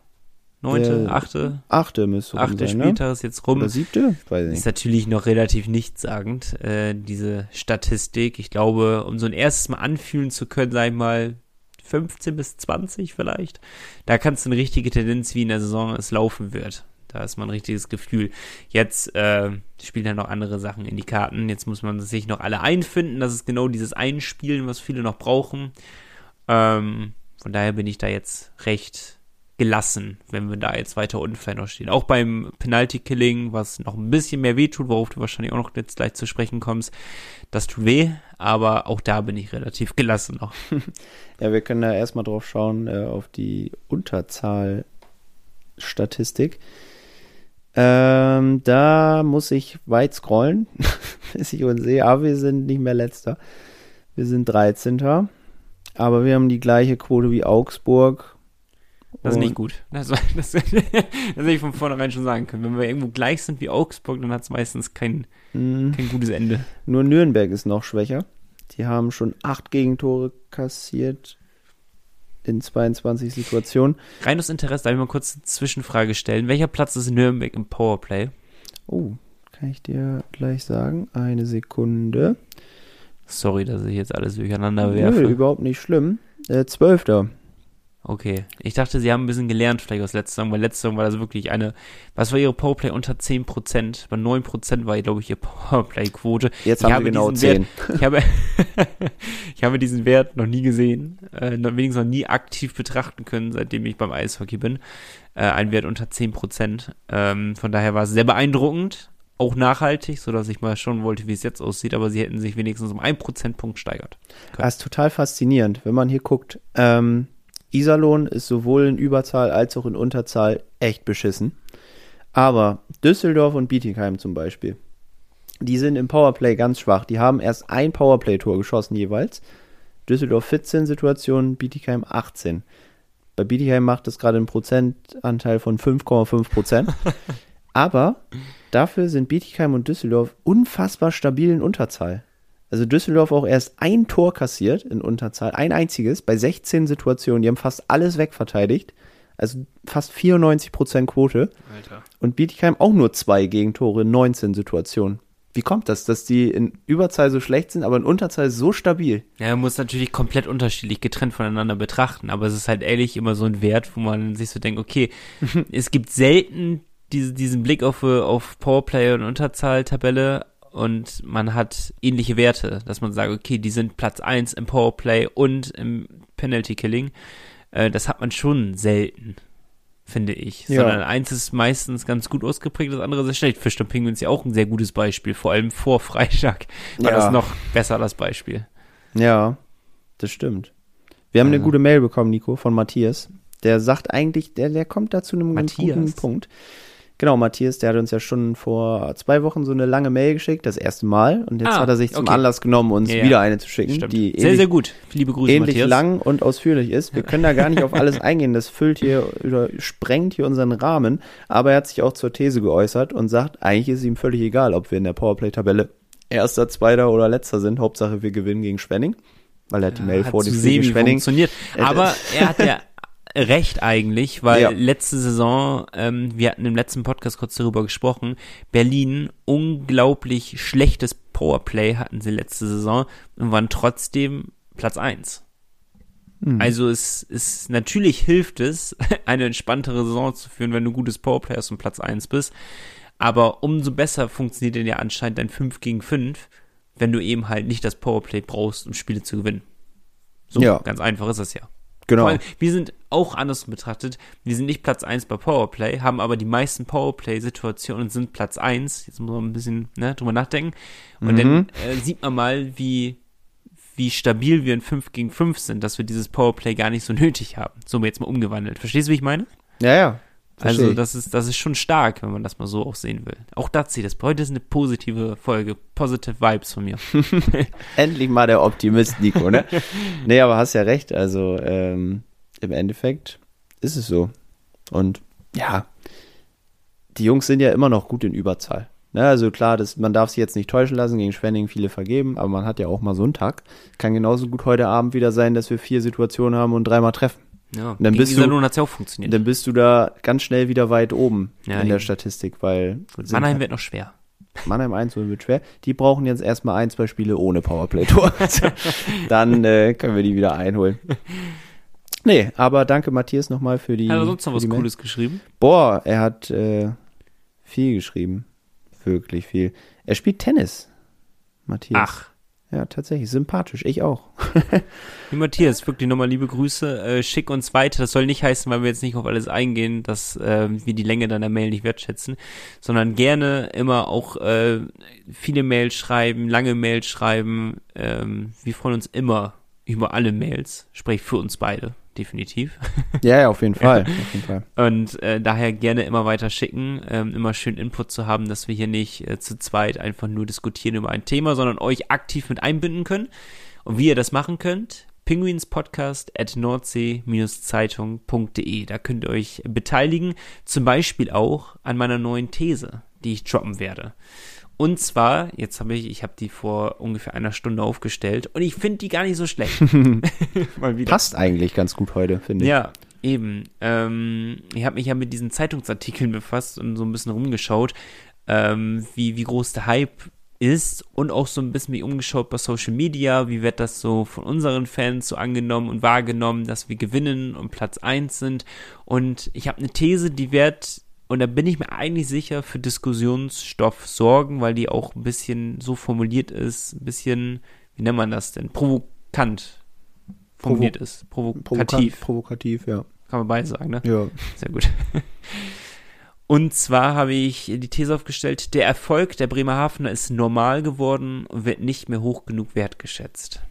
Neunte, achte? Achte müsste Achte sein, ne? Spieltag ne? ist jetzt rum. Oder siebte? Weiß nicht. Ist natürlich noch relativ nichtssagend, äh, diese Statistik. Ich glaube, um so ein erstes Mal anfühlen zu können, sag ich mal, 15 bis 20 vielleicht. Da kannst du eine richtige Tendenz, wie in der Saison es laufen wird. Da ist man ein richtiges Gefühl. Jetzt äh, spielen ja noch andere Sachen in die Karten. Jetzt muss man sich noch alle einfinden. Das ist genau dieses Einspielen, was viele noch brauchen. Ähm, von daher bin ich da jetzt recht gelassen, wenn wir da jetzt weiter unfair noch stehen. Auch beim Penalty-Killing, was noch ein bisschen mehr wehtut, worauf du wahrscheinlich auch noch jetzt gleich zu sprechen kommst, das tut weh, aber auch da bin ich relativ gelassen noch. ja, wir können da erstmal drauf schauen, äh, auf die Unterzahl-Statistik. Ähm, da muss ich weit scrollen, bis ich uns sehe, aber wir sind nicht mehr letzter. Wir sind 13. Aber wir haben die gleiche Quote wie Augsburg das ist nicht gut. Das, das, das, hätte ich von vornherein schon sagen können. Wenn wir irgendwo gleich sind wie Augsburg, dann hat es meistens kein, mm. kein gutes Ende. Nur Nürnberg ist noch schwächer. Die haben schon acht Gegentore kassiert in 22 Situationen. Rein aus Interesse, darf ich mal kurz eine Zwischenfrage stellen. Welcher Platz ist Nürnberg im Powerplay? Oh, kann ich dir gleich sagen. Eine Sekunde. Sorry, dass ich jetzt alles durcheinander werfe. Nö, überhaupt nicht schlimm. Äh, Zwölfter. Okay. Ich dachte, sie haben ein bisschen gelernt vielleicht aus letzter Saison, weil letzte Saison war das wirklich eine, was war ihre Powerplay unter 10%? Bei 9% war, glaube ich, ihr Powerplay-Quote. Jetzt haben wir genau 10. Wert, ich, habe, ich habe diesen Wert noch nie gesehen, äh, wenigstens noch nie aktiv betrachten können, seitdem ich beim Eishockey bin. Äh, ein Wert unter 10%. Ähm, von daher war es sehr beeindruckend, auch nachhaltig, sodass ich mal schauen wollte, wie es jetzt aussieht, aber sie hätten sich wenigstens um einen Prozentpunkt steigert. Das ist total faszinierend, wenn man hier guckt. Ähm, Iserlohn ist sowohl in Überzahl als auch in Unterzahl echt beschissen. Aber Düsseldorf und Bietigheim zum Beispiel, die sind im Powerplay ganz schwach. Die haben erst ein Powerplay-Tor geschossen jeweils. Düsseldorf 14 Situationen, Bietigheim 18. Bei Bietigheim macht es gerade einen Prozentanteil von 5,5 Prozent. Aber dafür sind Bietigheim und Düsseldorf unfassbar stabil in Unterzahl. Also Düsseldorf auch erst ein Tor kassiert in Unterzahl, ein einziges, bei 16 Situationen. Die haben fast alles wegverteidigt. Also fast 94% Quote. Alter. Und Bietigheim auch nur zwei Gegentore in 19 Situationen. Wie kommt das, dass die in Überzahl so schlecht sind, aber in Unterzahl so stabil? Ja, man muss natürlich komplett unterschiedlich getrennt voneinander betrachten, aber es ist halt ehrlich immer so ein Wert, wo man sich so denkt, okay, es gibt selten diese, diesen Blick auf, auf Powerplay und Unterzahl-Tabelle, und man hat ähnliche Werte, dass man sagt, okay, die sind Platz 1 im Powerplay und im Penalty Killing. Äh, das hat man schon selten, finde ich. Ja. Sondern eins ist meistens ganz gut ausgeprägt, das andere sehr schlecht. Fisch und Penguins ist ja auch ein sehr gutes Beispiel, vor allem vor Freitag war ja. das noch besser, das Beispiel. Ja, das stimmt. Wir haben eine gute Mail bekommen, Nico, von Matthias. Der sagt eigentlich, der, der kommt da zu einem Matthias. ganz guten Punkt. Genau, Matthias, der hat uns ja schon vor zwei Wochen so eine lange Mail geschickt, das erste Mal. Und jetzt ah, hat er sich zum okay. Anlass genommen, uns ja, wieder eine zu schicken, Stimmt. die sehr, ähnlich, sehr gut. Liebe Grüße, ähnlich Matthias. lang und ausführlich ist. Wir können da gar nicht auf alles eingehen. Das füllt hier oder sprengt hier unseren Rahmen. Aber er hat sich auch zur These geäußert und sagt, eigentlich ist es ihm völlig egal, ob wir in der Powerplay-Tabelle erster, zweiter oder letzter sind. Hauptsache, wir gewinnen gegen Schwenning weil er hat die Mail ja, vor dem Schwenning. funktioniert. Aber er hat ja recht eigentlich, weil ja. letzte Saison, ähm, wir hatten im letzten Podcast kurz darüber gesprochen, Berlin unglaublich schlechtes Powerplay hatten sie letzte Saison und waren trotzdem Platz eins. Mhm. Also es ist natürlich hilft es, eine entspanntere Saison zu führen, wenn du gutes Powerplay hast und Platz eins bist. Aber umso besser funktioniert denn ja anscheinend dein 5 gegen 5, wenn du eben halt nicht das Powerplay brauchst, um Spiele zu gewinnen. So, ja. ganz einfach ist das ja. Genau. Allem, wir sind auch anders betrachtet. Wir sind nicht Platz 1 bei Powerplay, haben aber die meisten Powerplay-Situationen und sind Platz 1. Jetzt muss man ein bisschen ne, drüber nachdenken. Und mhm. dann äh, sieht man mal, wie, wie stabil wir in 5 gegen 5 sind, dass wir dieses Powerplay gar nicht so nötig haben. So jetzt mal umgewandelt. Verstehst du, wie ich meine? Ja, ja. Also das ist, das ist schon stark, wenn man das mal so auch sehen will. Auch das sieht das. Heute ist eine positive Folge. Positive Vibes von mir. Endlich mal der Optimist, Nico, ne? nee, aber hast ja recht. Also ähm, im Endeffekt ist es so. Und ja, die Jungs sind ja immer noch gut in Überzahl. Ne, also klar, das, man darf sich jetzt nicht täuschen lassen, gegen Schwenning viele vergeben, aber man hat ja auch mal so einen Tag. Kann genauso gut heute Abend wieder sein, dass wir vier Situationen haben und dreimal treffen. Ja, und dann bist du, hat's ja auch funktioniert. Dann bist du da ganz schnell wieder weit oben ja, in eben. der Statistik, weil. Mannheim halt, wird noch schwer. Mannheim 1 wird schwer. Die brauchen jetzt erstmal ein, zwei Spiele ohne Powerplay-Tor. dann äh, können wir die wieder einholen. Nee, aber danke Matthias nochmal für die. Hat er sonst noch was Cooles geschrieben? Boah, er hat äh, viel geschrieben. Wirklich viel. Er spielt Tennis. Matthias. Ach. Ja, tatsächlich, sympathisch, ich auch. Wie Matthias, wirklich nochmal liebe Grüße, äh, schick uns weiter. Das soll nicht heißen, weil wir jetzt nicht auf alles eingehen, dass äh, wir die Länge deiner Mail nicht wertschätzen, sondern gerne immer auch äh, viele Mails schreiben, lange Mails schreiben. Ähm, wir freuen uns immer über alle Mails, sprich für uns beide definitiv. Ja, ja, auf jeden Fall. Auf jeden Fall. Und äh, daher gerne immer weiter schicken, ähm, immer schön Input zu haben, dass wir hier nicht äh, zu zweit einfach nur diskutieren über ein Thema, sondern euch aktiv mit einbinden können. Und wie ihr das machen könnt, Penguinspodcast at nordsee-zeitung.de. Da könnt ihr euch beteiligen, zum Beispiel auch an meiner neuen These, die ich droppen werde. Und zwar, jetzt habe ich, ich habe die vor ungefähr einer Stunde aufgestellt und ich finde die gar nicht so schlecht. Passt eigentlich ganz gut heute, finde ich. Ja, eben. Ähm, ich habe mich ja mit diesen Zeitungsartikeln befasst und so ein bisschen rumgeschaut, ähm, wie, wie groß der Hype ist und auch so ein bisschen mich umgeschaut bei Social Media, wie wird das so von unseren Fans so angenommen und wahrgenommen, dass wir gewinnen und Platz eins sind. Und ich habe eine These, die wird und da bin ich mir eigentlich sicher für Diskussionsstoff sorgen, weil die auch ein bisschen so formuliert ist, ein bisschen, wie nennt man das denn, provokant formuliert Provo ist, provokativ. Provokativ, ja. Kann man beide sagen, ne? Ja. Sehr gut. Und zwar habe ich die These aufgestellt, der Erfolg der Bremerhavener ist normal geworden und wird nicht mehr hoch genug wertgeschätzt.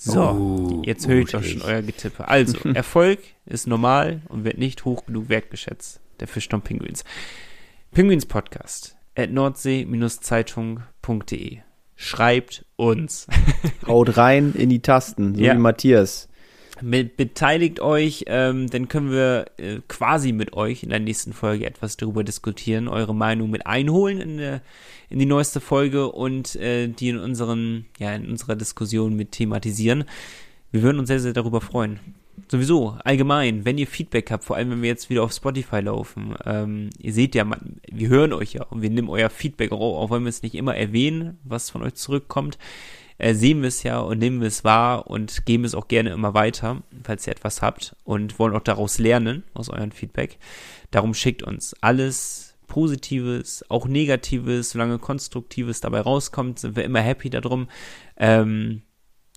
So, oh, jetzt höre ich doch schon euer Getippe. Also, Erfolg ist normal und wird nicht hoch genug wertgeschätzt der Fischton Penguins. Penguins Podcast at nordsee-zeitung.de. Schreibt uns. Haut rein in die Tasten, so ja. wie Matthias. Mit, beteiligt euch, ähm, dann können wir äh, quasi mit euch in der nächsten Folge etwas darüber diskutieren, eure Meinung mit einholen in, der, in die neueste Folge und äh, die in unseren, ja, in unserer Diskussion mit thematisieren. Wir würden uns sehr, sehr darüber freuen sowieso, allgemein, wenn ihr Feedback habt, vor allem wenn wir jetzt wieder auf Spotify laufen, ähm, ihr seht ja, wir hören euch ja und wir nehmen euer Feedback, auch, auch wenn wir es nicht immer erwähnen, was von euch zurückkommt, äh, sehen wir es ja und nehmen wir es wahr und geben es auch gerne immer weiter, falls ihr etwas habt und wollen auch daraus lernen, aus euren Feedback. Darum schickt uns alles Positives, auch Negatives, solange Konstruktives dabei rauskommt, sind wir immer happy darum. Ähm,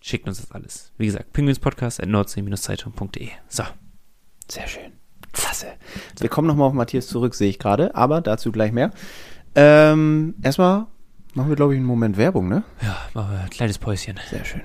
Schickt uns das alles. Wie gesagt, pinguinspodcast at nordsee-zeitung.de. So. Sehr schön. Klasse. Wir kommen nochmal auf Matthias zurück, sehe ich gerade, aber dazu gleich mehr. Ähm, erstmal machen wir, glaube ich, einen Moment Werbung, ne? Ja, machen wir ein kleines Päuschen. Sehr schön.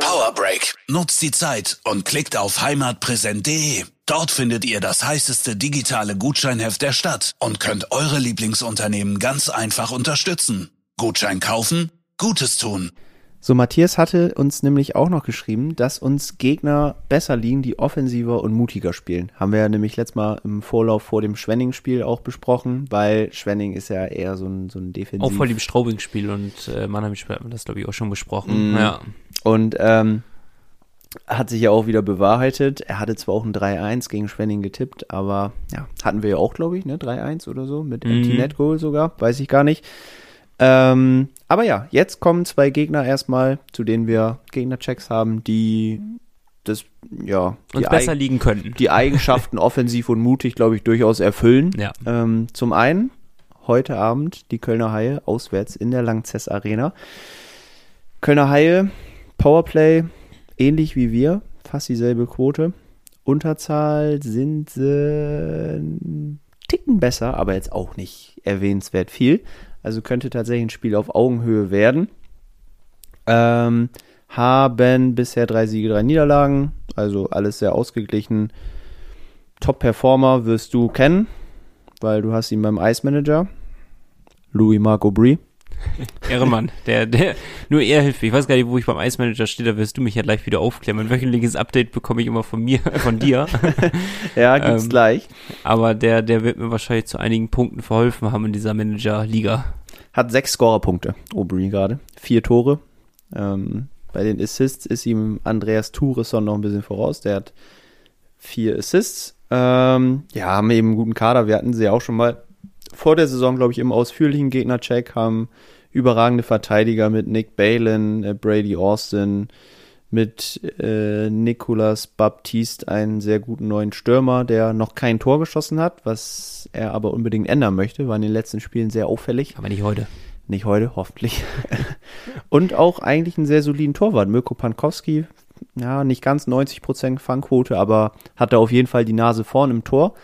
Powerbreak. Nutzt die Zeit und klickt auf heimatpräsent.de. Dort findet ihr das heißeste digitale Gutscheinheft der Stadt und könnt eure Lieblingsunternehmen ganz einfach unterstützen. Gutschein kaufen, Gutes tun. So, Matthias hatte uns nämlich auch noch geschrieben, dass uns Gegner besser liegen, die offensiver und mutiger spielen. Haben wir ja nämlich letztes Mal im Vorlauf vor dem Schwenning-Spiel auch besprochen, weil Schwenning ist ja eher so ein, so ein Defensiv... Auch vor dem Straubing-Spiel und äh, Mannheim-Spiel haben wir das, glaube ich, auch schon besprochen. Mm. Ja. Und ähm, hat sich ja auch wieder bewahrheitet. Er hatte zwar auch ein 3-1 gegen Schwenning getippt, aber ja, hatten wir ja auch, glaube ich, ne? 3-1 oder so, mit mhm. Empty-Net-Goal sogar, weiß ich gar nicht. Ähm, aber ja, jetzt kommen zwei Gegner erstmal, zu denen wir Gegnerchecks haben, die das, ja, uns besser liegen könnten. Die Eigenschaften offensiv und mutig, glaube ich, durchaus erfüllen. Ja. Ähm, zum einen heute Abend die Kölner Haie auswärts in der Langzess Arena. Kölner Haie, Powerplay, ähnlich wie wir, fast dieselbe Quote. Unterzahl sind sie einen Ticken besser, aber jetzt auch nicht erwähnenswert viel. Also könnte tatsächlich ein Spiel auf Augenhöhe werden. Ähm, haben bisher drei Siege, drei Niederlagen, also alles sehr ausgeglichen. Top-Performer wirst du kennen, weil du hast ihn beim Ice Manager. Louis Marco Brie. Ehrenmann, der, der, nur er hilft mir. Ich weiß gar nicht, wo ich beim Ice Manager stehe, da wirst du mich ja gleich wieder aufklären. Ein wöchentliches Update bekomme ich immer von mir, von dir. ja, gibt's ähm, gleich. Aber der, der wird mir wahrscheinlich zu einigen Punkten verholfen haben in dieser Manager-Liga. Hat sechs Scorerpunkte, Aubry gerade. Vier Tore. Ähm, bei den Assists ist ihm Andreas Touresson noch ein bisschen voraus. Der hat vier Assists. Ähm, ja, haben eben einen guten Kader. Wir hatten sie auch schon mal vor der Saison, glaube ich, im ausführlichen Gegnercheck. Haben überragende Verteidiger mit Nick Balin, äh, Brady Austin, mit äh, Nicolas Baptiste einen sehr guten neuen Stürmer, der noch kein Tor geschossen hat, was er aber unbedingt ändern möchte, war in den letzten Spielen sehr auffällig. Aber nicht heute. Nicht heute, hoffentlich. und auch eigentlich einen sehr soliden Torwart. Mirko Pankowski, ja, nicht ganz 90% Fangquote, aber hat da auf jeden Fall die Nase vorn im Tor.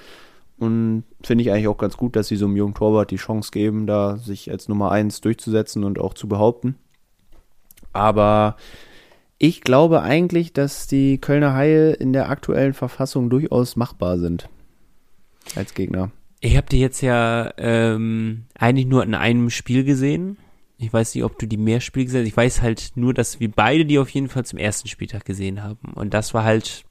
Und finde ich eigentlich auch ganz gut, dass sie so einem jungen Torwart die Chance geben, da sich als Nummer 1 durchzusetzen und auch zu behaupten. Aber ich glaube eigentlich, dass die Kölner Haie in der aktuellen Verfassung durchaus machbar sind als Gegner. Ich habe die jetzt ja ähm, eigentlich nur in einem Spiel gesehen. Ich weiß nicht, ob du die mehr Spiele gesehen hast. Ich weiß halt nur, dass wir beide die auf jeden Fall zum ersten Spieltag gesehen haben. Und das war halt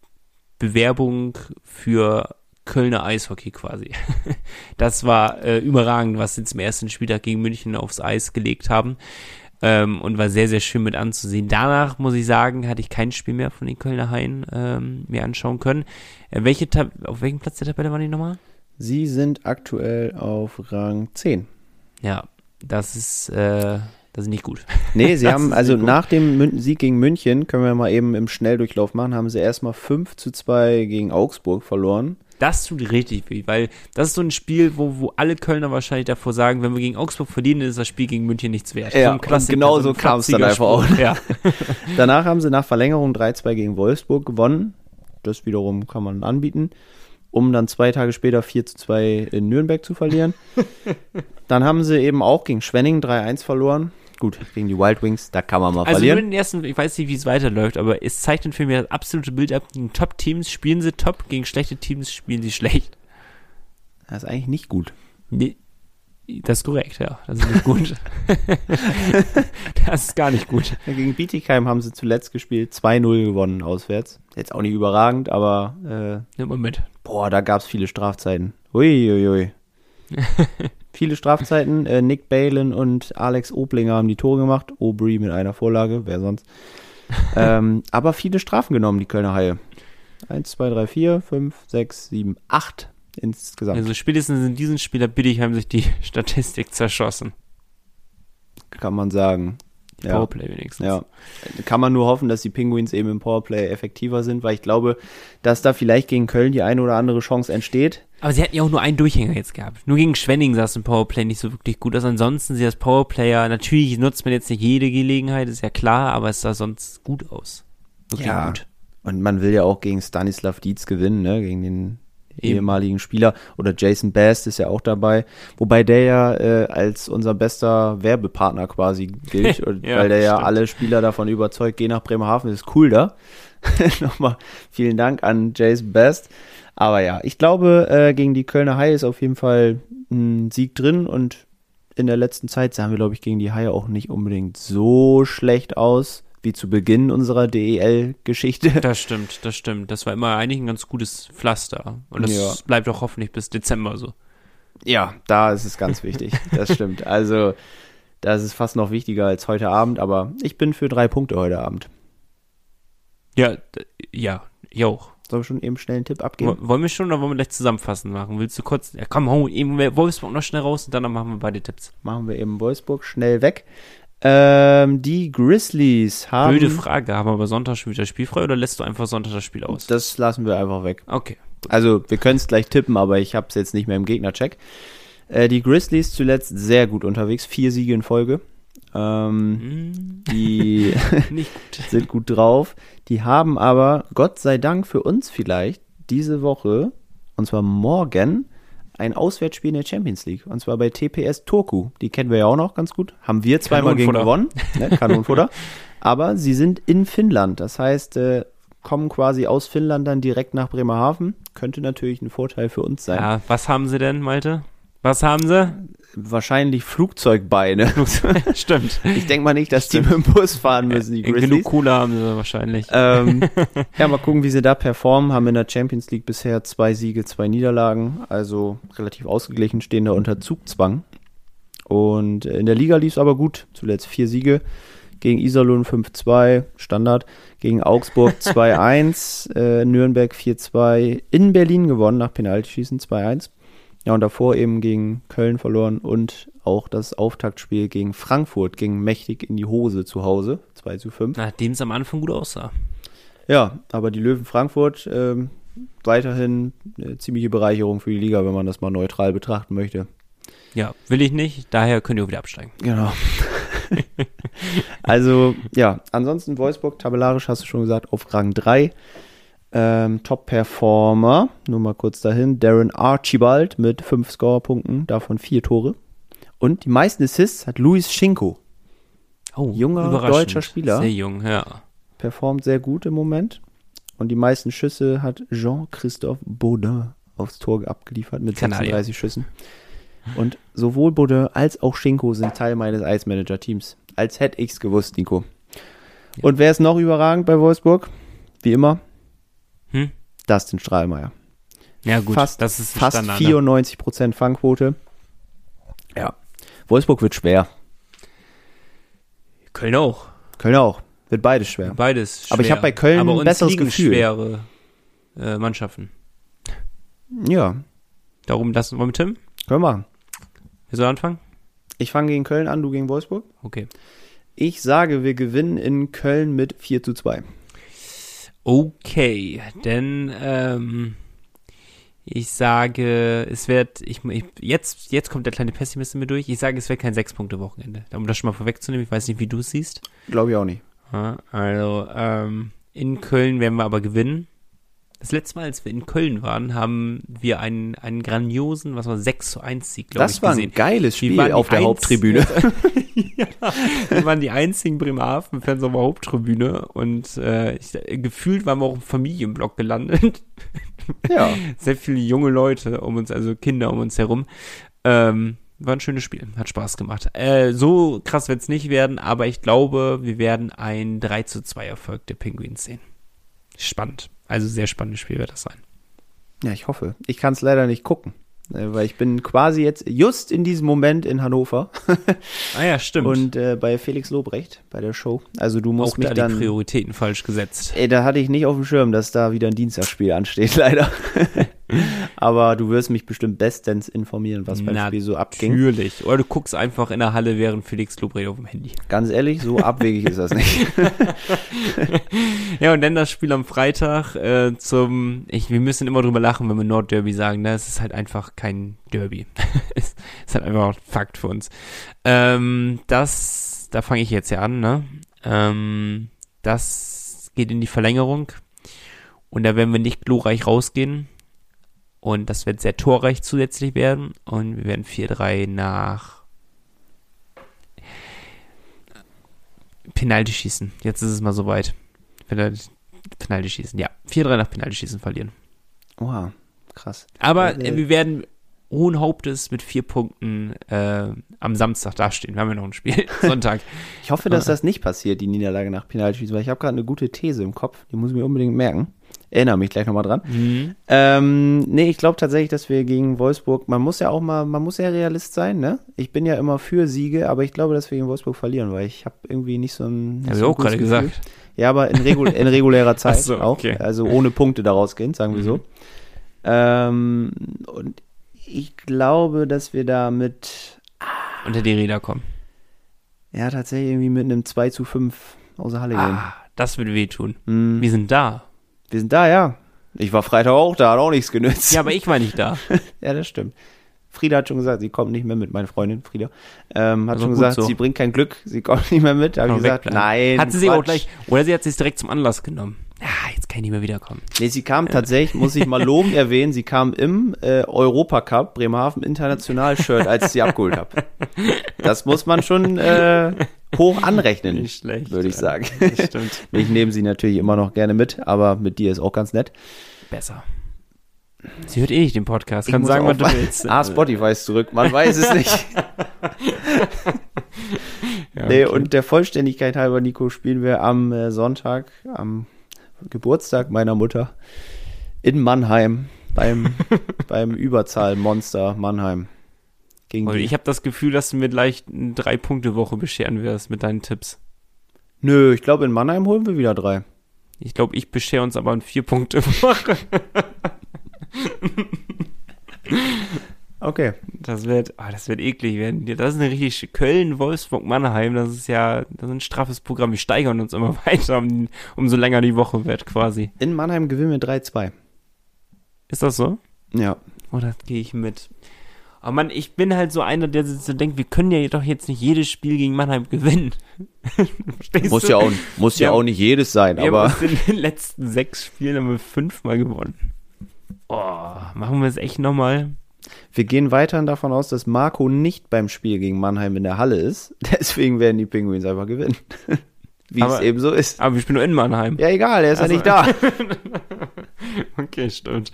Bewerbung für Kölner Eishockey quasi. das war äh, überragend, was sie zum ersten Spieltag gegen München aufs Eis gelegt haben. Ähm, und war sehr, sehr schön mit anzusehen. Danach, muss ich sagen, hatte ich kein Spiel mehr von den Kölner Haien ähm, mir anschauen können. Äh, welche auf welchem Platz der Tabelle waren die nochmal? Sie sind aktuell auf Rang 10. Ja, das ist, äh, das ist nicht gut. Nee, sie haben, also nach dem Sieg gegen München, können wir mal eben im Schnelldurchlauf machen, haben sie erstmal 5 zu 2 gegen Augsburg verloren. Das tut richtig weh, weil das ist so ein Spiel, wo, wo alle Kölner wahrscheinlich davor sagen, wenn wir gegen Augsburg verlieren, ist das Spiel gegen München nichts wert. Ja, so und genau so kam es dann einfach auch. Ja. Danach haben sie nach Verlängerung 3-2 gegen Wolfsburg gewonnen. Das wiederum kann man anbieten um dann zwei Tage später 4 zu 2 in Nürnberg zu verlieren. dann haben sie eben auch gegen Schwenning 3-1 verloren. Gut, gegen die Wild Wings, da kann man mal also verlieren. Also den ersten, ich weiß nicht, wie es weiterläuft, aber es zeichnet für mich das absolute Bild ab. Gegen Top-Teams spielen sie top, gegen schlechte Teams spielen sie schlecht. Das ist eigentlich nicht gut. Nee, das ist korrekt, ja. Das ist nicht gut. das ist gar nicht gut. Gegen Bietigheim haben sie zuletzt gespielt, 2-0 gewonnen auswärts. Jetzt auch nicht überragend, aber äh, Nimm mal mit. Boah, da gab es viele Strafzeiten. Uiuiui. viele Strafzeiten. Äh, Nick Balin und Alex Oblinger haben die Tore gemacht. Aubry mit einer Vorlage, wer sonst. ähm, aber viele Strafen genommen, die Kölner Haie. 1, 2, 3, 4, 5, 6, 7, 8 insgesamt. Also spätestens in diesem Spiel hat Bietigheim sich die Statistik zerschossen. Kann man sagen. Die ja. Powerplay wenigstens. Ja. Kann man nur hoffen, dass die Penguins eben im Powerplay effektiver sind, weil ich glaube, dass da vielleicht gegen Köln die eine oder andere Chance entsteht. Aber sie hatten ja auch nur einen Durchhänger jetzt gehabt. Nur gegen Schwenning sah es im Powerplay nicht so wirklich gut aus. Ansonsten sie das Powerplayer, natürlich nutzt man jetzt nicht jede Gelegenheit, ist ja klar, aber es sah sonst gut aus. Wirklich ja. gut. Und man will ja auch gegen Stanislav Dietz gewinnen, ne? Gegen den ehemaligen Spieler. Oder Jason Best ist ja auch dabei. Wobei der ja äh, als unser bester Werbepartner quasi gilt, ja, weil der ja alle Spieler davon überzeugt, geh nach Bremerhaven, ist cool da. Nochmal vielen Dank an Jason Best. Aber ja, ich glaube, äh, gegen die Kölner Haie ist auf jeden Fall ein Sieg drin und in der letzten Zeit sahen wir, glaube ich, gegen die Haie auch nicht unbedingt so schlecht aus wie zu Beginn unserer DEL-Geschichte. Das stimmt, das stimmt. Das war immer eigentlich ein ganz gutes Pflaster. Und das ja. bleibt auch hoffentlich bis Dezember so. Ja, da ist es ganz wichtig. Das stimmt. Also, das ist fast noch wichtiger als heute Abend, aber ich bin für drei Punkte heute Abend. Ja, ja, ich auch. Sollen wir schon eben schnell einen Tipp abgeben? Wollen wir schon oder wollen wir gleich zusammenfassen machen? Willst du kurz, ja komm, hau eben Wolfsburg noch schnell raus und dann machen wir beide Tipps. Machen wir eben Wolfsburg schnell weg. Ähm, die Grizzlies haben. Blöde Frage, haben wir aber Sonntag schon wieder spielfrei oder lässt du einfach Sonntag das Spiel aus? Das lassen wir einfach weg. Okay. Also, wir können es gleich tippen, aber ich habe es jetzt nicht mehr im Gegnercheck. Äh, die Grizzlies zuletzt sehr gut unterwegs, vier Siege in Folge. Ähm, Hm, die gut. sind gut drauf. Die haben aber, Gott sei Dank für uns vielleicht, diese Woche, und zwar morgen, ein Auswärtsspiel in der Champions League. Und zwar bei TPS Turku. Die kennen wir ja auch noch ganz gut. Haben wir zweimal gegen gewonnen. Kanonenfutter. Ne? Kanonenfutter. aber sie sind in Finnland. Das heißt, äh, kommen quasi aus Finnland dann direkt nach Bremerhaven. Könnte natürlich ein Vorteil für uns sein. Ja, was haben sie denn, Malte? Was haben sie? Wahrscheinlich Flugzeugbeine. Stimmt. Ich denke mal nicht, dass die mit dem Bus fahren müssen, die Genug Grizzlies. Cola haben sie wahrscheinlich. ähm, ja, mal gucken, wie sie da performen. Haben in der Champions League bisher zwei Siege, zwei Niederlagen, also relativ ausgeglichen, stehen da unter Zugzwang. Und in der Liga lief es aber gut. Zuletzt vier Siege. Gegen Iserlohn 5-2, Standard. Gegen Augsburg 2-1, äh, Nürnberg 4-2. In Berlin gewonnen nach Penaltyschießen 2-1. Ja, und davor eben gegen Köln verloren und auch das Auftaktspiel gegen Frankfurt ging mächtig in die Hose zu Hause. 2 zu 5. Nachdem es am Anfang gut aussah. Ja, aber die Löwen Frankfurt ähm, weiterhin eine ziemliche Bereicherung für die Liga, wenn man das mal neutral betrachten möchte. Ja, will ich nicht, daher könnt ihr auch wieder absteigen. Genau. also, ja, ansonsten Wolfsburg, tabellarisch hast du schon gesagt, auf Rang 3. Ähm, Top-Performer, nur mal kurz dahin, Darren Archibald mit 5 Score-Punkten, davon 4 Tore. Und die meisten Assists hat Luis Schinko. Oh, Junger deutscher Spieler. Sehr jung, ja. performt sehr gut im Moment. Und die meisten Schüsse hat Jean-Christophe Baudin aufs Tor abgeliefert mit Kanadier. 36 Schüssen. Und sowohl Baudin als auch Schinko sind Teil meines Eismanager-Teams. Als hätte ich's gewusst, Nico. Und wer ist noch überragend bei Wolfsburg? Wie immer, Hm? Dustin Strahlmeier. Ja, gut, fast das ist fast Standard. ne? 94% Fangquote. Ja. Wolfsburg wird schwer. Köln auch. Köln auch. Wird beides schwer. Beides. Schwer. Aber ich hab bei Köln Aber ein besseres Gefühl. schwere äh, Mannschaften. Ja, Darum lassen wir mit Tim. können wir machen. Wir sollen anfangen? Ich fange gegen Köln an, du gegen Wolfsburg. Okay. Ich sage, wir gewinnen in Köln mit 4 zu 2. Okay, denn ähm, ich sage, es wird, ich, ich, jetzt, jetzt kommt der kleine Pessimist in mir durch. Ich sage, es wird kein Sechs-Punkte-Wochenende. Um das schon mal vorwegzunehmen, ich weiß nicht, wie du es siehst. Glaube ich auch nicht. Also, ähm, in Köln werden wir aber gewinnen. Das letzte Mal, als wir in Köln waren, haben wir einen, einen grandiosen, was war 6 zu 1 Sieg, glaube ich, Das war ein geiles Spiel auf der Haupttribüne. ja, wir waren die einzigen Bremerhaven-Fans auf der Haupttribüne und äh, ich, gefühlt waren wir auch im Familienblock gelandet. ja. Sehr viele junge Leute um uns, also Kinder um uns herum. Ähm, war ein schönes Spiel, hat Spaß gemacht. Äh, so krass wird es nicht werden, aber ich glaube, wir werden ein 3 zu 2 Erfolg der Penguins sehen. Spannend. Also sehr spannendes Spiel wird das sein. ja, ich hoffe. Ich kann es leider nicht gucken. äh, Weil ich bin quasi jetzt just in diesem Moment in Hannover Ah ja, stimmt. und äh, bei Felix Lobrecht bei der Show. Also du musst auch mich da dann. die Prioritäten falsch gesetzt. Ey, da hatte ich nicht auf dem Schirm, dass da wieder ein Dienstagsspiel ansteht, leider. Aber du wirst mich bestimmt bestens informieren, was beim Na, Spiel so abging. Natürlich. Oder du guckst einfach in der Halle, während Felix Lobrecht auf dem Handy. Ganz ehrlich, so abwegig ist das nicht. Ja, und dann das Spiel am Freitag äh, zum, ich, wir müssen immer drüber lachen, wenn wir Nordderby sagen, ne? Es ist halt einfach kein Derby. es ist halt einfach Fakt für uns. Ähm, das, da fange ich jetzt ja an, ne? Ähm, das geht in die Verlängerung und da werden wir nicht glorreich rausgehen und das wird sehr torreich zusätzlich werden und wir werden 4-3 nach Penalty schießen. Jetzt ist es mal soweit. Penalty, Penalty schießen, ja. 4-3 nach Penalty schießen verlieren. Oha, krass. Aber Äh, äh, wir werden hohen Hauptes mit vier Punkten äh, am Samstag dastehen. Wir haben ja noch ein Spiel. Sonntag. Ich hoffe, dass das nicht passiert, die Niederlage nach Penaltyschießen, weil ich habe gerade eine gute These im Kopf, die muss ich mir unbedingt merken. Erinnere mich gleich nochmal dran. Mhm. Ähm, nee, ich glaube tatsächlich, dass wir gegen Wolfsburg, man muss ja auch mal, man muss ja Realist sein, ne? Ich bin ja immer für Siege, aber ich glaube, dass wir gegen Wolfsburg verlieren, weil ich habe irgendwie nicht so ein. Habe so ich ein auch gerade Gefühl. gesagt. Ja, aber in, regul in regulärer Zeit so, auch. okay. Also ohne Punkte daraus gehen, sagen wir Mhm. so. Ähm, und ich glaube, dass wir da mit Unter die Räder kommen. Ja, tatsächlich irgendwie mit einem 2 zu 5 aus der Halle gehen. Ah, das würde wehtun. Hm. Wir sind da. Wir sind da, ja. Ich war Freitag auch da, hat auch nichts genützt. Ja, aber ich war nicht da. ja, das stimmt. Frieda hat schon gesagt, sie kommt nicht mehr mit, meine Freundin Frieda. Ähm, hat Also schon gesagt, so. sie bringt kein Glück, sie kommt nicht mehr mit. Habe ich gesagt, wegbleiben. nein. Hat sie sich auch gleich, oder sie hat sich direkt zum Anlass genommen. Ja, jetzt kann ich nicht mehr wiederkommen. Nee, sie kam tatsächlich, muss ich mal lobend erwähnen, sie kam im äh, Europacup Bremerhaven International-Shirt, als ich sie abgeholt habe. Das muss man schon äh, hoch anrechnen, Nicht schlecht. würde ich ja. sagen. Ich nehme sie natürlich immer noch gerne mit, aber mit dir ist auch ganz nett. Besser. Sie hört eh nicht den Podcast. Kann sagen, was du willst. Ah, Spotify ist zurück, man weiß es nicht. Ja, Nee, okay. und der Vollständigkeit halber, Nico, spielen wir am äh, Sonntag, am Geburtstag meiner Mutter in Mannheim beim, beim Überzahlmonster Mannheim. Gegen ich habe das Gefühl, dass du mir gleich eine Drei-Punkte-Woche bescheren wirst mit deinen Tipps. Nö, ich glaube, in Mannheim holen wir wieder drei. Ich glaube, ich beschere uns aber eine Vier-Punkte-Woche. Okay. Das wird, ah, das wird eklig werden. Das ist eine richtig Köln, Wolfsburg, Mannheim. Das ist ja, das ist ein straffes Programm. Wir steigern uns immer weiter, um, umso länger die Woche wird, quasi. In Mannheim gewinnen wir 3-2. Ist das so? Ja. Oh, das gehe ich mit. Aber Mann, ich bin halt so einer, der so denkt, wir können ja doch jetzt nicht jedes Spiel gegen Mannheim gewinnen. Verstehst Muss du? ja auch, muss ja Ja. auch nicht jedes sein, Wir haben aber uns in den letzten sechs Spielen haben wir fünfmal gewonnen. Oh, machen wir es echt nochmal? wir gehen weiterhin davon aus, dass Marco nicht beim Spiel gegen Mannheim in der Halle ist. Deswegen werden die Penguins einfach gewinnen. Wie es Aber- eben so ist. Aber wir spielen nur in Mannheim. Ja, egal, er ist Also- ja nicht da. Okay, stimmt.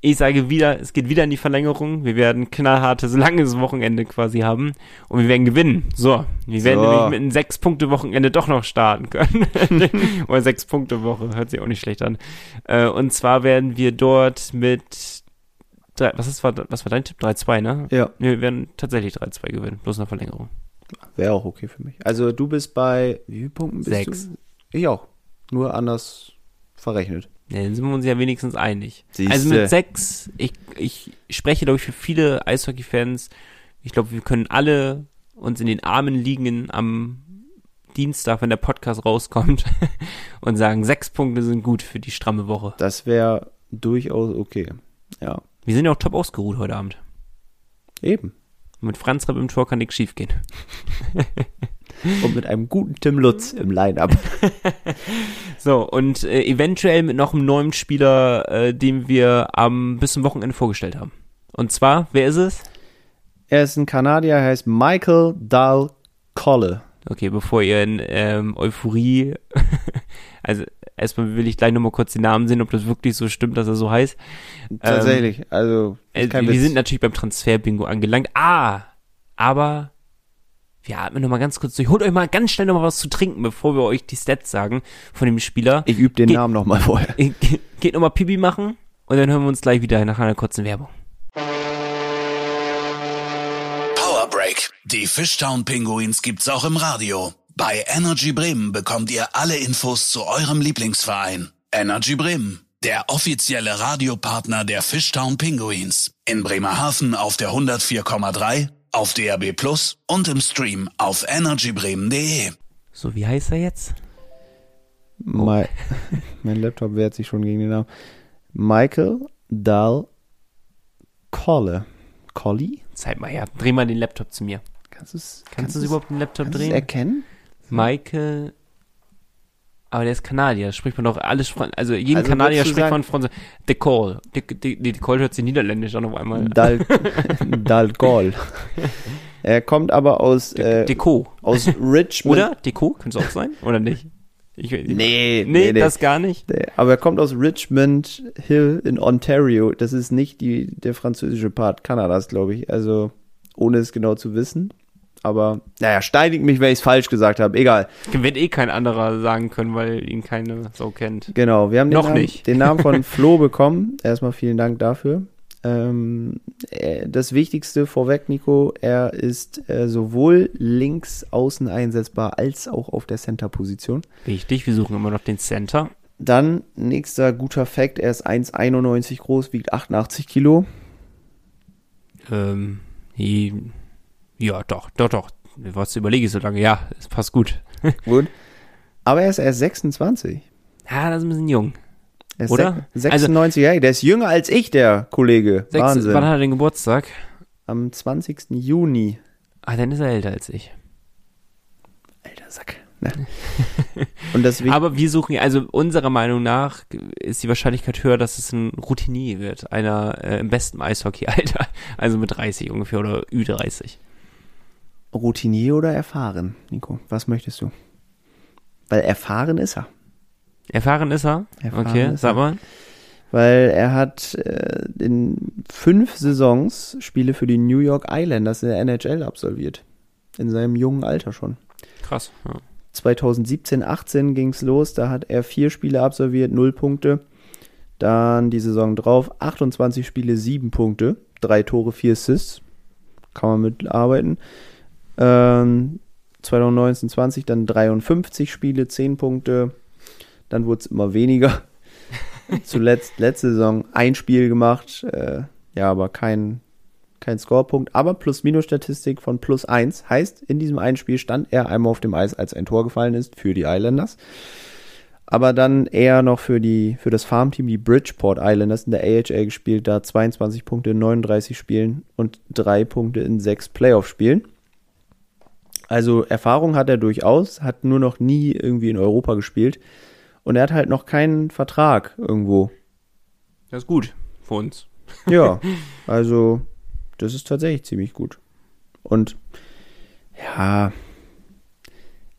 Ich sage wieder, es geht wieder in die Verlängerung. Wir werden knallhartes, langes Wochenende quasi haben. Und wir werden gewinnen. So. Wir werden So. nämlich mit einem Sechs-Punkte-Wochenende doch noch starten können. Oder Sechs-Punkte-Woche. Hört sich auch nicht schlecht an. Äh, und zwar werden wir dort mit, drei, was, ist, war, was war dein Tipp? 3-2, ne? Ja, Wir werden tatsächlich 3-2 gewinnen. Bloß eine Verlängerung. wäre auch okay für mich. Also du bist bei wie vielen Punkten bist Sechs. du? Ich auch. Nur anders verrechnet. Ja, dann sind wir uns ja wenigstens einig. Siehste. Also mit sechs, ich, ich spreche, glaube ich, für viele Eishockey-Fans. Ich glaube, wir können alle uns in den Armen liegen am Dienstag, wenn der Podcast rauskommt und sagen, sechs Punkte sind gut für die stramme Woche. Das wäre durchaus okay. Ja, Wir sind ja auch top ausgeruht heute Abend. eben. Mit Franz Repp im Tor kann nichts schief gehen. Und mit einem guten Tim Lutz im Line-Up. So, und äh, eventuell mit noch einem neuen Spieler, äh, den wir am bis zum Wochenende vorgestellt haben. Und zwar, wer ist es? Er ist ein Kanadier, er heißt Michael Dahl Colle. Okay, bevor ihr in ähm, Euphorie, also erstmal will ich gleich nochmal kurz den Namen sehen, ob das wirklich so stimmt, dass er so heißt. Tatsächlich, also ist Äh, wir Witz. sind natürlich beim Transfer-Bingo angelangt. Ah, aber wir atmen nochmal ganz kurz durch. Holt euch mal ganz schnell nochmal was zu trinken, bevor wir euch die Stats sagen von dem Spieler. ich übe den Ge- Namen nochmal vorher. Ge- Geht nochmal Pipi machen und dann hören wir uns gleich wieder nach einer kurzen Werbung. Power Break. Die Fishtown Pinguins gibt's auch im Radio. Bei Energy Bremen bekommt ihr alle Infos zu eurem Lieblingsverein. Energy Bremen, der offizielle Radiopartner der Fishtown Pinguins. In Bremerhaven auf der 104,3, auf DRB Plus und im Stream auf energybremen.de. So, wie heißt er jetzt? Mein, mein Laptop wehrt sich schon gegen den Namen. Michael Dahl Colle. Colli? Zeig mal her. Dreh mal den Laptop zu mir. Kannst du es Kannst du es überhaupt den Laptop kannst drehen? erkennen? Michael. Aber der ist Kanadier, spricht man doch alles, also jeden Also Kanadier spricht sagen- man Französisch. De Cole. De, de, de, de Cole hört sich niederländisch an auf einmal. Dal, Dal Gol. Er kommt aber aus, De, äh, Deco. aus Richmond. Oder? Deco? Könnte es auch sein? Oder nicht? Ich, Nee, nee, nee, nee. das gar nicht. Nee, Aber er kommt aus Richmond Hill in Ontario. Das ist nicht die, der französische Part Kanadas, glaube ich. Also, ohne es genau zu wissen. Aber, naja, steinigt mich, wenn ich es falsch gesagt habe. Egal. Wird eh kein anderer sagen können, weil ihn keine so kennt. Genau, wir haben den, Noch Namen, nicht. den Namen von Flo bekommen. Erstmal vielen Dank dafür. Ähm, äh, das Wichtigste vorweg, Nico, er ist äh, sowohl links außen einsetzbar als auch auf der Center-Position. Richtig, wir suchen immer noch den Center. Dann, nächster guter Fact, er ist 1,91 groß, wiegt 88 Kilo. Ähm, ja, doch, doch, doch. was überlege ich so lange? Ja, es passt gut. gut. Aber er ist erst 26. Ja, das ist ein bisschen jung. Er ist Oder? sech- 96 Jahre. Der ist jünger als ich, der Kollege. Sechs, Wahnsinn. wann hat er den Geburtstag? Am 20. Juni. Ah, dann ist er älter als ich. Alter Sack. Ne? Und deswegen. Aber wir suchen, ja- also unserer Meinung nach ist die Wahrscheinlichkeit höher, dass es ein Routinier wird. Einer äh, im besten Eishockey-Alter. Also mit 30 ungefähr oder Ü30. Routinier oder erfahren, Nico? Was möchtest du? Weil erfahren ist er. Erfahren ist er? Erfahren okay, ist sag mal. Weil er hat äh, in fünf Saisons Spiele für die New York Islanders in der NHL absolviert. In seinem jungen Alter schon. Krass. Ja. 2017, 18 ging's los. Da hat er vier Spiele absolviert, null Punkte. Dann die Saison drauf, 28 Spiele, sieben Punkte. Drei Tore, vier Assists. Kann man mitarbeiten. Ähm, 2019, 20 dann 53 Spiele, 10 Punkte. Dann wurde es immer weniger. Zuletzt, letzte Saison, ein Spiel gemacht. Äh, ja, aber kein, kein Scorepunkt. Aber Plus-Minus-Statistik von plus 1. Heißt, in diesem einen Spiel stand er einmal auf dem Eis, als ein Tor gefallen ist für die Islanders. Aber dann eher noch für, die, für das Farmteam, die Bridgeport Islanders in der AHL gespielt. Da 22 Punkte in 39 Spielen und 3 Punkte in 6 Playoff-Spielen. Also Erfahrung hat er durchaus, hat nur noch nie irgendwie in Europa gespielt. Und er hat halt noch keinen Vertrag irgendwo. Das ist gut für uns. Ja, also das ist tatsächlich ziemlich gut. Und ja,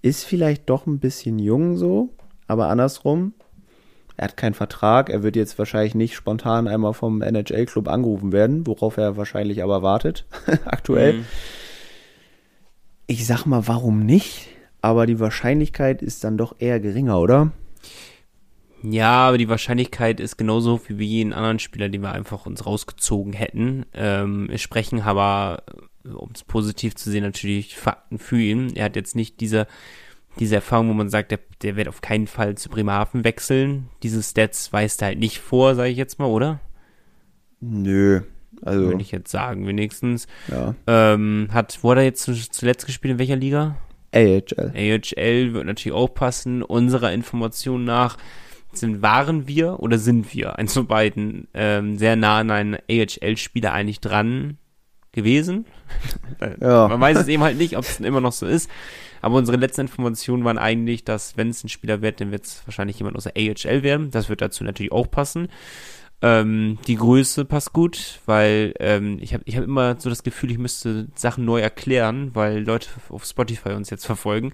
ist vielleicht doch ein bisschen jung so, aber andersrum, er hat keinen Vertrag, er wird jetzt wahrscheinlich nicht spontan einmal vom NHL-Club angerufen werden, worauf er wahrscheinlich aber wartet, aktuell. Mhm. Ich sag mal, warum nicht? Aber die Wahrscheinlichkeit ist dann doch eher geringer, oder? Ja, aber die Wahrscheinlichkeit ist genauso wie bei jeden anderen Spieler, den wir einfach uns rausgezogen hätten. Ähm, wir sprechen aber, um es positiv zu sehen, natürlich Fakten für ihn. Er hat jetzt nicht diese, diese Erfahrung, wo man sagt, der, der wird auf keinen Fall zu Bremerhaven wechseln. Diese Stats weist er halt nicht vor, sage ich jetzt mal, oder? Nö. Also, Würde ich jetzt sagen, wenigstens. ja. Ähm, hat, wo hat er jetzt zu- zuletzt gespielt? In welcher Liga? AHL. AHL wird natürlich auch passen. Unserer Information nach sind, waren wir oder sind wir, eins von beiden, ähm, sehr nah an einen AHL-Spieler eigentlich dran gewesen. Ja. Man weiß es eben halt nicht, ob es immer noch so ist. Aber unsere letzten Informationen waren eigentlich, dass wenn es ein Spieler wird, dann wird es wahrscheinlich jemand aus der AHL werden. Das wird dazu natürlich auch passen. Ähm, die Größe passt gut, weil ähm, ich habe ich hab immer so das Gefühl, ich müsste Sachen neu erklären, weil Leute auf Spotify uns jetzt verfolgen.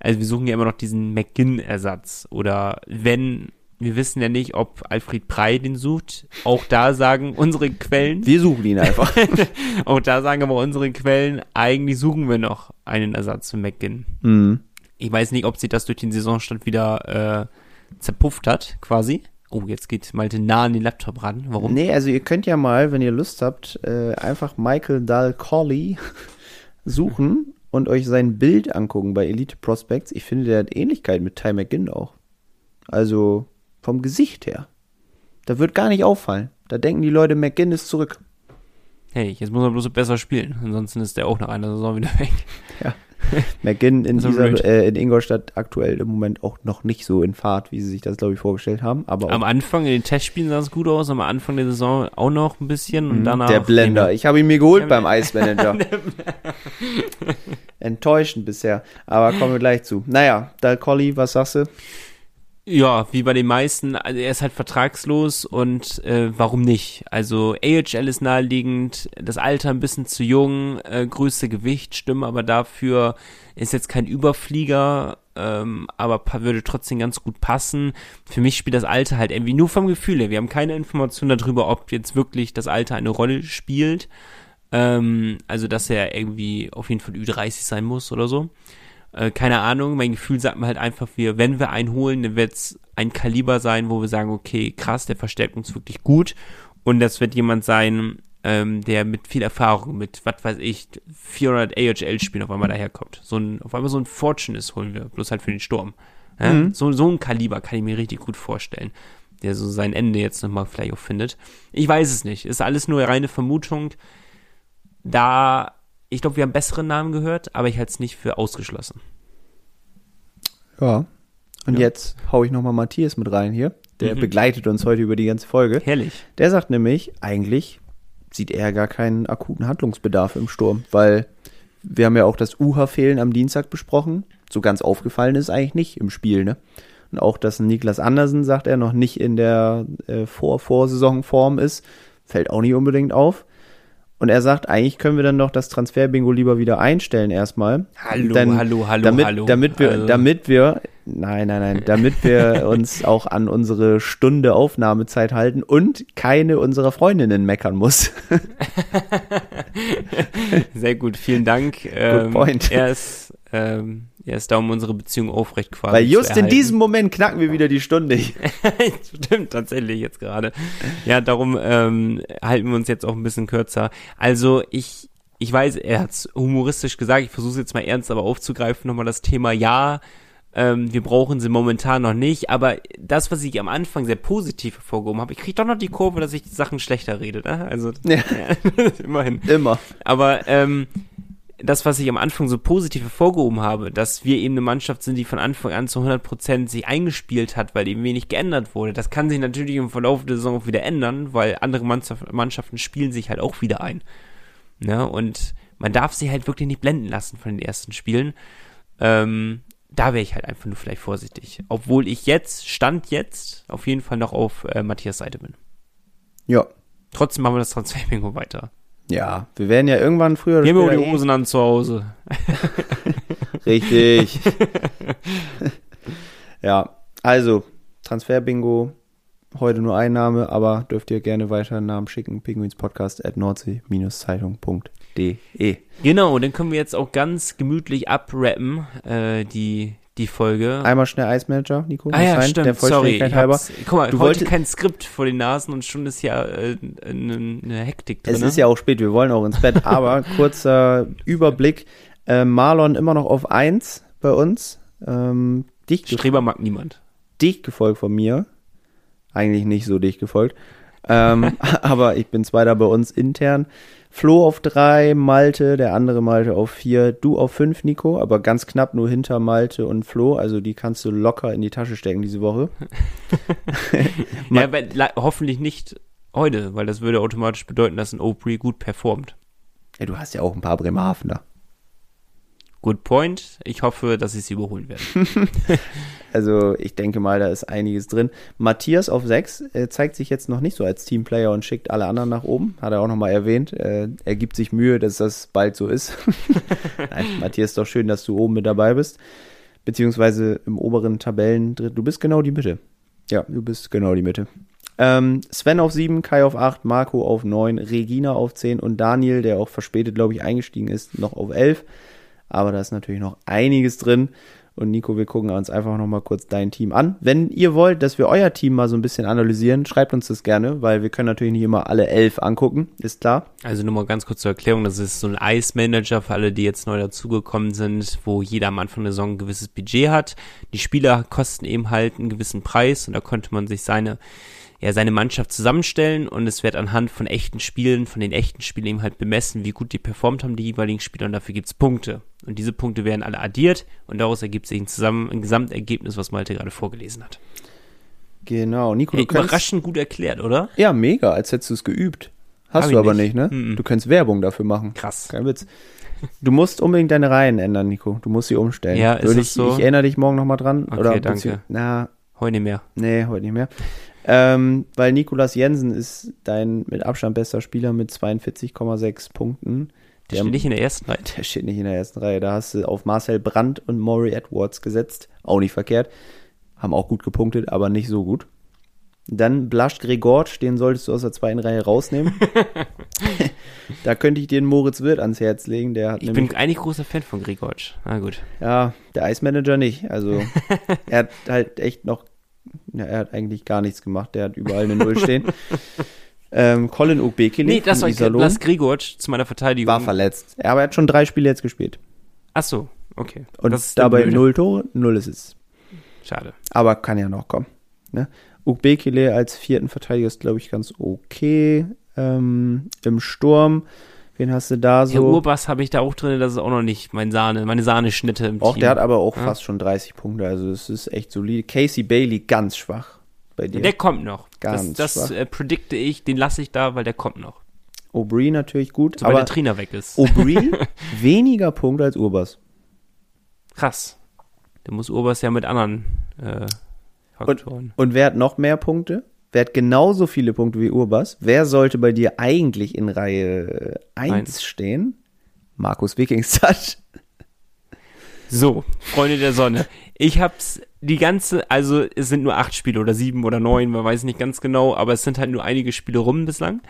Also wir suchen ja immer noch diesen McGinn-Ersatz. Oder wenn, wir wissen ja nicht, ob Alfred Prey den sucht. Auch da sagen unsere Quellen, Wir suchen ihn einfach. auch da sagen aber unsere Quellen, eigentlich suchen wir noch einen Ersatz für McGinn. mhm. Ich weiß nicht, ob sich das durch den Saisonstand wieder äh, zerpufft hat, quasi. Oh, jetzt geht Malte nah an den Laptop ran. Warum? Nee, also ihr könnt ja mal, wenn ihr Lust habt, äh, einfach Michael Dahl Colley suchen und euch sein Bild angucken bei Elite Prospects. Ich finde, der hat Ähnlichkeit mit Ty McGinn auch. Also vom Gesicht her. Da wird gar nicht auffallen. Da denken die Leute, McGinn ist zurück. Hey, jetzt muss er bloß besser spielen. Ansonsten ist der auch nach einer Saison wieder weg. McGinn in, Also dieser, äh, in Ingolstadt aktuell im Moment auch noch nicht so in Fahrt, wie sie sich das, glaube ich, vorgestellt haben. Aber Am Anfang, in den Testspielen sah es gut aus, am Anfang der Saison auch noch ein bisschen und Mhm, danach. Der Blender. Ich habe ihn mir geholt beim Ice Manager. Enttäuschend bisher. Aber kommen wir gleich zu. Naja, Dal Colli, was sagst du? Ja, wie bei den meisten, also er ist halt vertragslos und äh, warum nicht? Also AHL ist naheliegend, das Alter ein bisschen zu jung, äh, größte Gewicht, stimmen aber dafür ist jetzt kein Überflieger, ähm, aber würde trotzdem ganz gut passen. Für mich spielt das Alter halt irgendwie nur vom Gefühl her. Wir haben keine Information darüber, ob jetzt wirklich das Alter eine Rolle spielt. Ähm, also, dass er irgendwie auf jeden Fall Ü30 sein muss oder so. Äh, keine Ahnung, mein Gefühl sagt mir halt einfach, wir, wenn wir einen holen, dann wird es ein Kaliber sein, wo wir sagen, okay, krass, der verstärkt uns wirklich gut. Und das wird jemand sein, ähm, der mit viel Erfahrung, mit, was weiß ich, 400 AHL-Spielen auf einmal daherkommt. So ein, auf einmal so ein Fortunist holen wir, bloß halt für den Sturm. Ja? Mhm. So, so ein Kaliber kann ich mir richtig gut vorstellen, der so sein Ende jetzt nochmal vielleicht auch findet. Ich weiß es nicht, ist alles nur reine Vermutung. Da ich glaube, wir haben bessere Namen gehört, aber ich halte es nicht für ausgeschlossen. Ja. Und Ja. jetzt hau ich nochmal Matthias mit rein hier. Der Mhm. begleitet uns heute über die ganze Folge. Herrlich. Der sagt nämlich, eigentlich sieht er gar keinen akuten Handlungsbedarf im Sturm, weil wir haben ja auch das Uha-Fehlen am Dienstag besprochen. So ganz aufgefallen ist eigentlich nicht im Spiel, ne? Und auch, dass ein Niklas Andersen, sagt er, noch nicht in der äh, Vor-Vorsaisonform ist, fällt auch nicht unbedingt auf. Und er sagt, eigentlich können wir dann doch das Transferbingo lieber wieder einstellen erstmal. Hallo, dann, hallo, hallo, damit, hallo. Damit wir, Also- damit wir, nein, nein, nein, damit wir uns auch an unsere Stunde Aufnahmezeit halten und keine unserer Freundinnen meckern muss. Sehr gut, vielen Dank. Ähm, point. Er ist, ähm, er ist da, um unsere Beziehung aufrecht quasi Weil zu just in diesem Moment knacken wir wieder die Stunde. Stimmt, tatsächlich jetzt gerade. Ja, darum ähm, halten wir uns jetzt auch ein bisschen kürzer. Also ich, ich weiß, er hat es humoristisch gesagt, ich versuche es jetzt mal ernst aber aufzugreifen, nochmal das Thema Ja. Ähm, wir brauchen sie momentan noch nicht, aber das, was ich am Anfang sehr positiv hervorgehoben habe, ich kriege doch noch die Kurve, dass ich die Sachen schlechter rede, ne? Also Ja. immerhin. Immer. Aber ähm, das, was ich am Anfang so positiv hervorgehoben habe, dass wir eben eine Mannschaft sind, die von Anfang an zu 100% sich eingespielt hat, weil eben wenig geändert wurde. Das kann sich natürlich im Verlauf der Saison auch wieder ändern, weil andere Mannschaft, Mannschaften spielen sich halt auch wieder ein. Ne? Und man darf sie halt wirklich nicht blenden lassen von den ersten Spielen. Ähm, da wäre ich halt einfach nur vielleicht vorsichtig. Obwohl ich jetzt, Stand jetzt, auf jeden Fall noch auf äh, Matthias Seite bin. Ja. Trotzdem machen wir das Transferbingo weiter. Ja, wir werden ja irgendwann früher Gehen wir die Hosen an zu Hause. Richtig. ja, also Transferbingo, heute nur ein Name, aber dürft ihr gerne weiter einen Namen schicken. Pinguinspodcast at nordsee-zeitung.de. Genau, dann können wir jetzt auch ganz gemütlich abrappen, äh, die, die Folge. Einmal schnell Eismanager, Nico. ah ja, sein, stimmt, Der sorry. Halber. guck mal, Du wolltest- kein Skript vor den Nasen und schon ist ja äh, eine, eine Hektik drin. Es ist ja auch spät, wir wollen auch ins Bett, aber kurzer Überblick. Äh, Marlon immer noch auf 1 bei uns. Ähm, dicht, Streber mag niemand. dicht gefolgt von mir. Eigentlich nicht so dicht gefolgt. Ähm, aber ich bin Zweiter bei uns intern. Flo auf 3, Malte, der andere Malte auf 4, du auf 5, Nico, aber ganz knapp nur hinter Malte und Flo. Also die kannst du locker in die Tasche stecken diese Woche. Ja, aber hoffentlich nicht heute, weil das würde automatisch bedeuten, dass ein Opry gut performt. Ja, du hast ja auch ein paar Bremerhavener. Good point. Ich hoffe, dass ich sie überholen werde. Also ich denke mal, da ist einiges drin. Matthias auf 6 äh, zeigt sich jetzt noch nicht so als Teamplayer und schickt alle anderen nach oben. Hat er auch nochmal erwähnt. Äh, er gibt sich Mühe, dass das bald so ist. Nein, Matthias, doch schön, dass du oben mit dabei bist. Beziehungsweise im oberen Tabellen. Du bist genau die Mitte. Ja, du bist genau die Mitte. Ähm, Sven auf 7, Kai auf 8, Marco auf 9, Regina auf 10 und Daniel, der auch verspätet, glaube ich, eingestiegen ist, noch auf 11. Aber da ist natürlich noch einiges drin. Und Nico, wir gucken uns einfach noch mal kurz dein Team an. Wenn ihr wollt, dass wir euer Team mal so ein bisschen analysieren, schreibt uns das gerne, weil wir können natürlich nicht immer alle elf angucken, ist klar. Also nur mal ganz kurz zur Erklärung, das ist so ein Ice-Manager für alle, die jetzt neu dazugekommen sind, wo jeder am Anfang der Saison ein gewisses Budget hat. Die Spieler kosten eben halt einen gewissen Preis und da konnte man sich seine, ja, seine Mannschaft zusammenstellen und es wird anhand von echten Spielen, von den echten Spielen eben halt bemessen, wie gut die performt haben, die jeweiligen Spieler und dafür gibt's Punkte. Und diese Punkte werden alle addiert und daraus ergibt sich ein, zusammen, ein Gesamtergebnis, was Malte gerade vorgelesen hat. Genau, Nico, Hey, du kannst, überraschend gut erklärt, oder? Ja, mega, als hättest du es geübt. Hast Hab du aber nicht. nicht, ne? Mhm. Du kannst Werbung dafür machen. Krass. Kein Witz. Du musst unbedingt deine Reihen ändern, Nico. Du musst sie umstellen. Ja, ist Würde ich, so? ich erinnere dich morgen nochmal dran. Okay, oder danke. Na, Heute nicht mehr. Nee, heute nicht mehr. Ähm, weil Nikolas Jensen ist dein mit Abstand bester Spieler mit 42,6 Punkten. Der steht nicht in der ersten Reihe. der steht nicht in der ersten Reihe. Da hast du auf Marcel Brandt und Maury Edwards gesetzt. Auch nicht verkehrt. Haben auch gut gepunktet, aber nicht so gut. Dann Blasch Gregorc, den solltest du aus der zweiten Reihe rausnehmen. da könnte ich dir den Moritz Wirth ans Herz legen. Der hat Ich bin eigentlich großer Fan von Grigorc. Na gut. ja, der Eismanager nicht. Also er hat halt echt noch, ja, er hat eigentlich gar nichts gemacht. Der hat überall eine Null stehen. ähm, Colin Ukbekele Nee, das war Blas Grigorc zu meiner Verteidigung. war verletzt. Ja, aber er hat schon drei Spiele jetzt gespielt. Ach so, okay. Und dabei null Tore, null ist es. Schade. Aber kann ja noch kommen. Ne? Ukbekele als vierten Verteidiger ist, glaube ich, ganz okay. Ähm, Im Sturm Wen hast du da so? Der Urbass habe ich da auch drin, das ist auch noch nicht mein Sahne, meine Sahneschnitte im auch, Team. der hat aber auch Ja. fast schon 30 Punkte, also es ist echt solide. Casey Bailey ganz schwach bei dir. Der kommt noch. Ganz das das äh, predikte ich, den lasse ich da, weil der kommt noch. Aubry natürlich gut, Sobald aber der Trainer weg ist. Aubry weniger Punkte als Urbas. Krass. Der muss Urbas ja mit anderen äh, Faktoren. Und wer hat noch mehr Punkte? Wer hat genauso viele Punkte wie Urbas? Wer sollte bei dir eigentlich in Reihe 1 Eins. stehen? Markus Wikingstad. So, Freunde der Sonne. Ich hab's die ganze, also es sind nur acht Spiele oder sieben oder neun, man weiß nicht ganz genau, aber es sind halt nur einige Spiele rum bislang.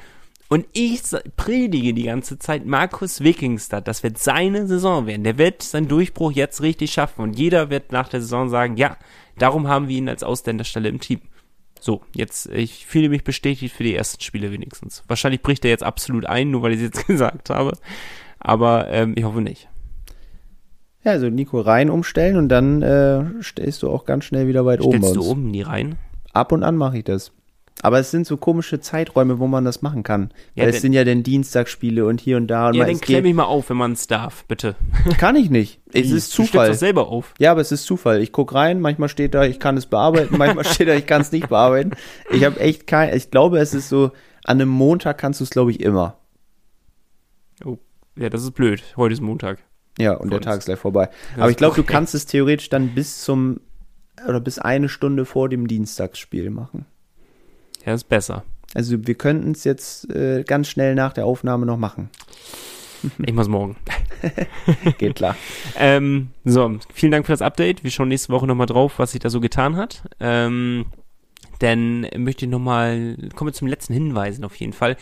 Und ich predige die ganze Zeit Markus Wikingstad, das wird seine Saison werden. Der wird seinen Durchbruch jetzt richtig schaffen und jeder wird nach der Saison sagen, ja, darum haben wir ihn als Ausländerstelle im Team. So, jetzt, ich fühle mich bestätigt für die ersten Spiele wenigstens. Wahrscheinlich bricht er jetzt absolut ein, nur weil ich es jetzt gesagt habe. Aber ähm, ich hoffe nicht. Ja, also Nico rein umstellen und dann äh, stehst du auch ganz schnell wieder weit oben bei Stellst du oben nie rein? Ab und an mache ich das. Aber es sind so komische Zeiträume, wo man das machen kann. Ja, Weil es sind ja dann Dienstagsspiele und hier und da. Und Ja, dann geht, mich mal auf, wenn man es darf, bitte. kann ich nicht. Es ist Du Zufall. doch selber auf. Ja, aber es ist Zufall. Ich guck rein, manchmal steht da, ich kann es bearbeiten, manchmal steht da, ich kann es nicht bearbeiten. Ich habe echt kein, ich glaube, es ist so, an einem Montag kannst du es, glaube ich, immer. Oh, ja, das ist blöd. Heute ist Montag. Ja, und der. Tag ist gleich vorbei. Aber ich glaube, du kannst es theoretisch dann bis zum, oder bis eine Stunde vor dem Dienstagsspiel machen. Ja, ist besser. Also wir könnten es jetzt äh, ganz schnell nach der Aufnahme noch machen. Ich mach's morgen. Geht klar. Ähm, so, vielen Dank für das Update. Wir schauen nächste Woche nochmal drauf, was sich da so getan hat. Ähm, dann möchte ich nochmal, kommen wir zum letzten Hinweisen auf jeden Fall.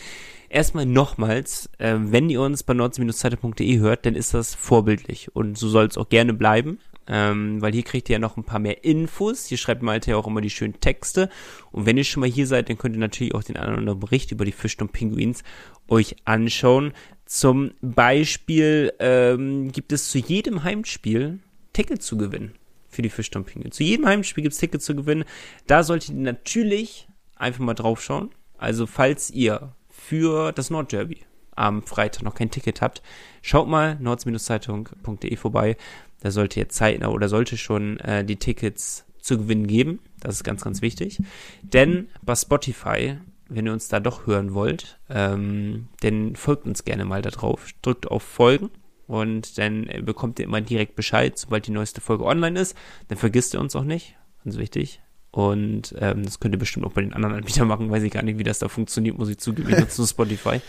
Erstmal nochmals, äh, wenn ihr uns bei nordsee-zeitung.de hört, dann ist das vorbildlich und so soll es auch gerne bleiben. Ähm, weil hier kriegt ihr ja noch ein paar mehr Infos. Hier schreibt Malte ja auch immer die schönen Texte. Und wenn ihr schon mal hier seid, dann könnt ihr natürlich auch den anderen Bericht über die Fischton Pinguins euch anschauen. Zum Beispiel ähm, gibt es zu jedem Heimspiel Tickets zu gewinnen für die Fischton Pinguins. Zu jedem Heimspiel gibt es Tickets zu gewinnen. Da solltet ihr natürlich einfach mal drauf schauen. Also falls ihr für das Nordderby am Freitag noch kein Ticket habt, schaut mal nords-zeitung.de vorbei. Da sollte jetzt zeitnah oder sollte schon äh, die Tickets zu gewinnen geben. Das ist ganz, ganz wichtig. Denn bei Spotify, wenn ihr uns da doch hören wollt, ähm, dann folgt uns gerne mal da drauf. Drückt auf Folgen und dann äh, bekommt ihr immer direkt Bescheid, sobald die neueste Folge online ist. Dann vergisst ihr uns auch nicht. Ganz wichtig. Und ähm, das könnt ihr bestimmt auch bei den anderen Anbietern machen. Weiß ich gar nicht, wie das da funktioniert, muss ich zugeben. Nur Spotify.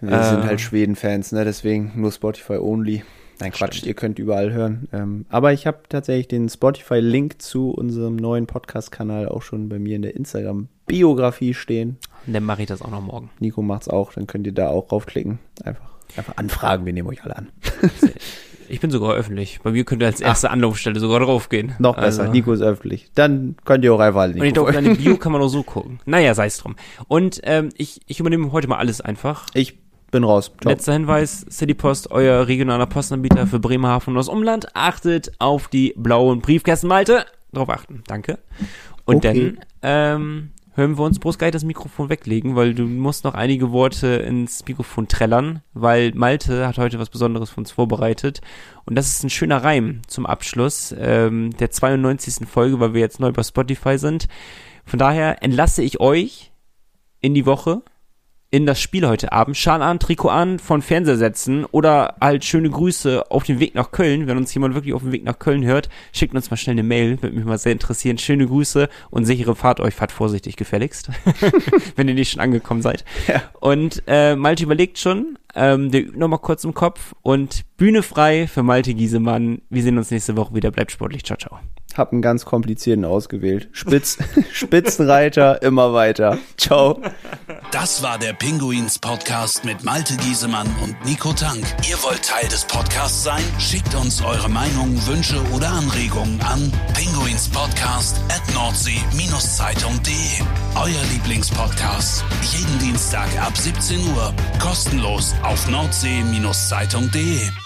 Wir sind Äh. halt Schweden-Fans, ne? Deswegen nur Spotify only. Nein, Quatsch, Stimmt. ihr könnt überall hören. Ähm, aber ich habe tatsächlich den Spotify-Link zu unserem neuen Podcast-Kanal auch schon bei mir in der Instagram-Biografie stehen. Und dann mache ich das auch noch morgen. Nico macht's auch, dann könnt ihr da auch raufklicken. Einfach, einfach anfragen, wir nehmen euch alle an. Ich bin sogar öffentlich. Bei mir könnt ihr als erste Anlaufstelle sogar draufgehen. Noch besser, Also- Nico ist öffentlich. Dann könnt ihr auch einfach alle Und ich Nico glaube, deine Bio kann man auch so gucken. Naja, sei es drum. Und ähm, ich, ich übernehme heute mal alles einfach. Ich bin raus. Ciao. Letzter Hinweis, City Post, euer regionaler Postanbieter für Bremerhaven und das Umland. Achtet auf die blauen Briefkästen, Malte. Drauf achten, danke. Und Okay. dann ähm, hören wir uns bloß gleich das Mikrofon weglegen, weil du musst noch einige Worte ins Mikrofon trällern, weil Malte hat heute was Besonderes für uns vorbereitet. Und das ist ein schöner Reim zum Abschluss ähm, der 92. Folge, weil wir jetzt neu bei Spotify sind. Von daher entlasse ich euch in die Woche in das Spiel heute Abend. Schal an, Trikot an, von Fernseher setzen oder halt schöne Grüße auf dem Weg nach Köln. Wenn uns jemand wirklich auf dem Weg nach Köln hört, schickt uns mal schnell eine Mail. Würde mich mal sehr interessieren. Schöne Grüße und sichere Fahrt euch. Fahrt vorsichtig gefälligst, wenn ihr nicht schon angekommen seid. Ja. Und äh, Malte überlegt schon, ähm, der übt nochmal kurz im Kopf und Bühne frei für Malte Giesemann. Wir sehen uns nächste Woche wieder. Bleibt sportlich. Ciao, ciao. Hab einen ganz komplizierten ausgewählt. Spitz, Spitzenreiter, immer weiter. Ciao. Das war der Pinguins Podcast mit Malte Giesemann und Nico Tank. Ihr wollt Teil des Podcasts sein? Schickt uns eure Meinungen, Wünsche oder Anregungen an pinguinspodcast at nordsee-zeitung.de. Euer Lieblingspodcast. Jeden Dienstag ab 17 Uhr. Kostenlos auf nordsee-zeitung.de.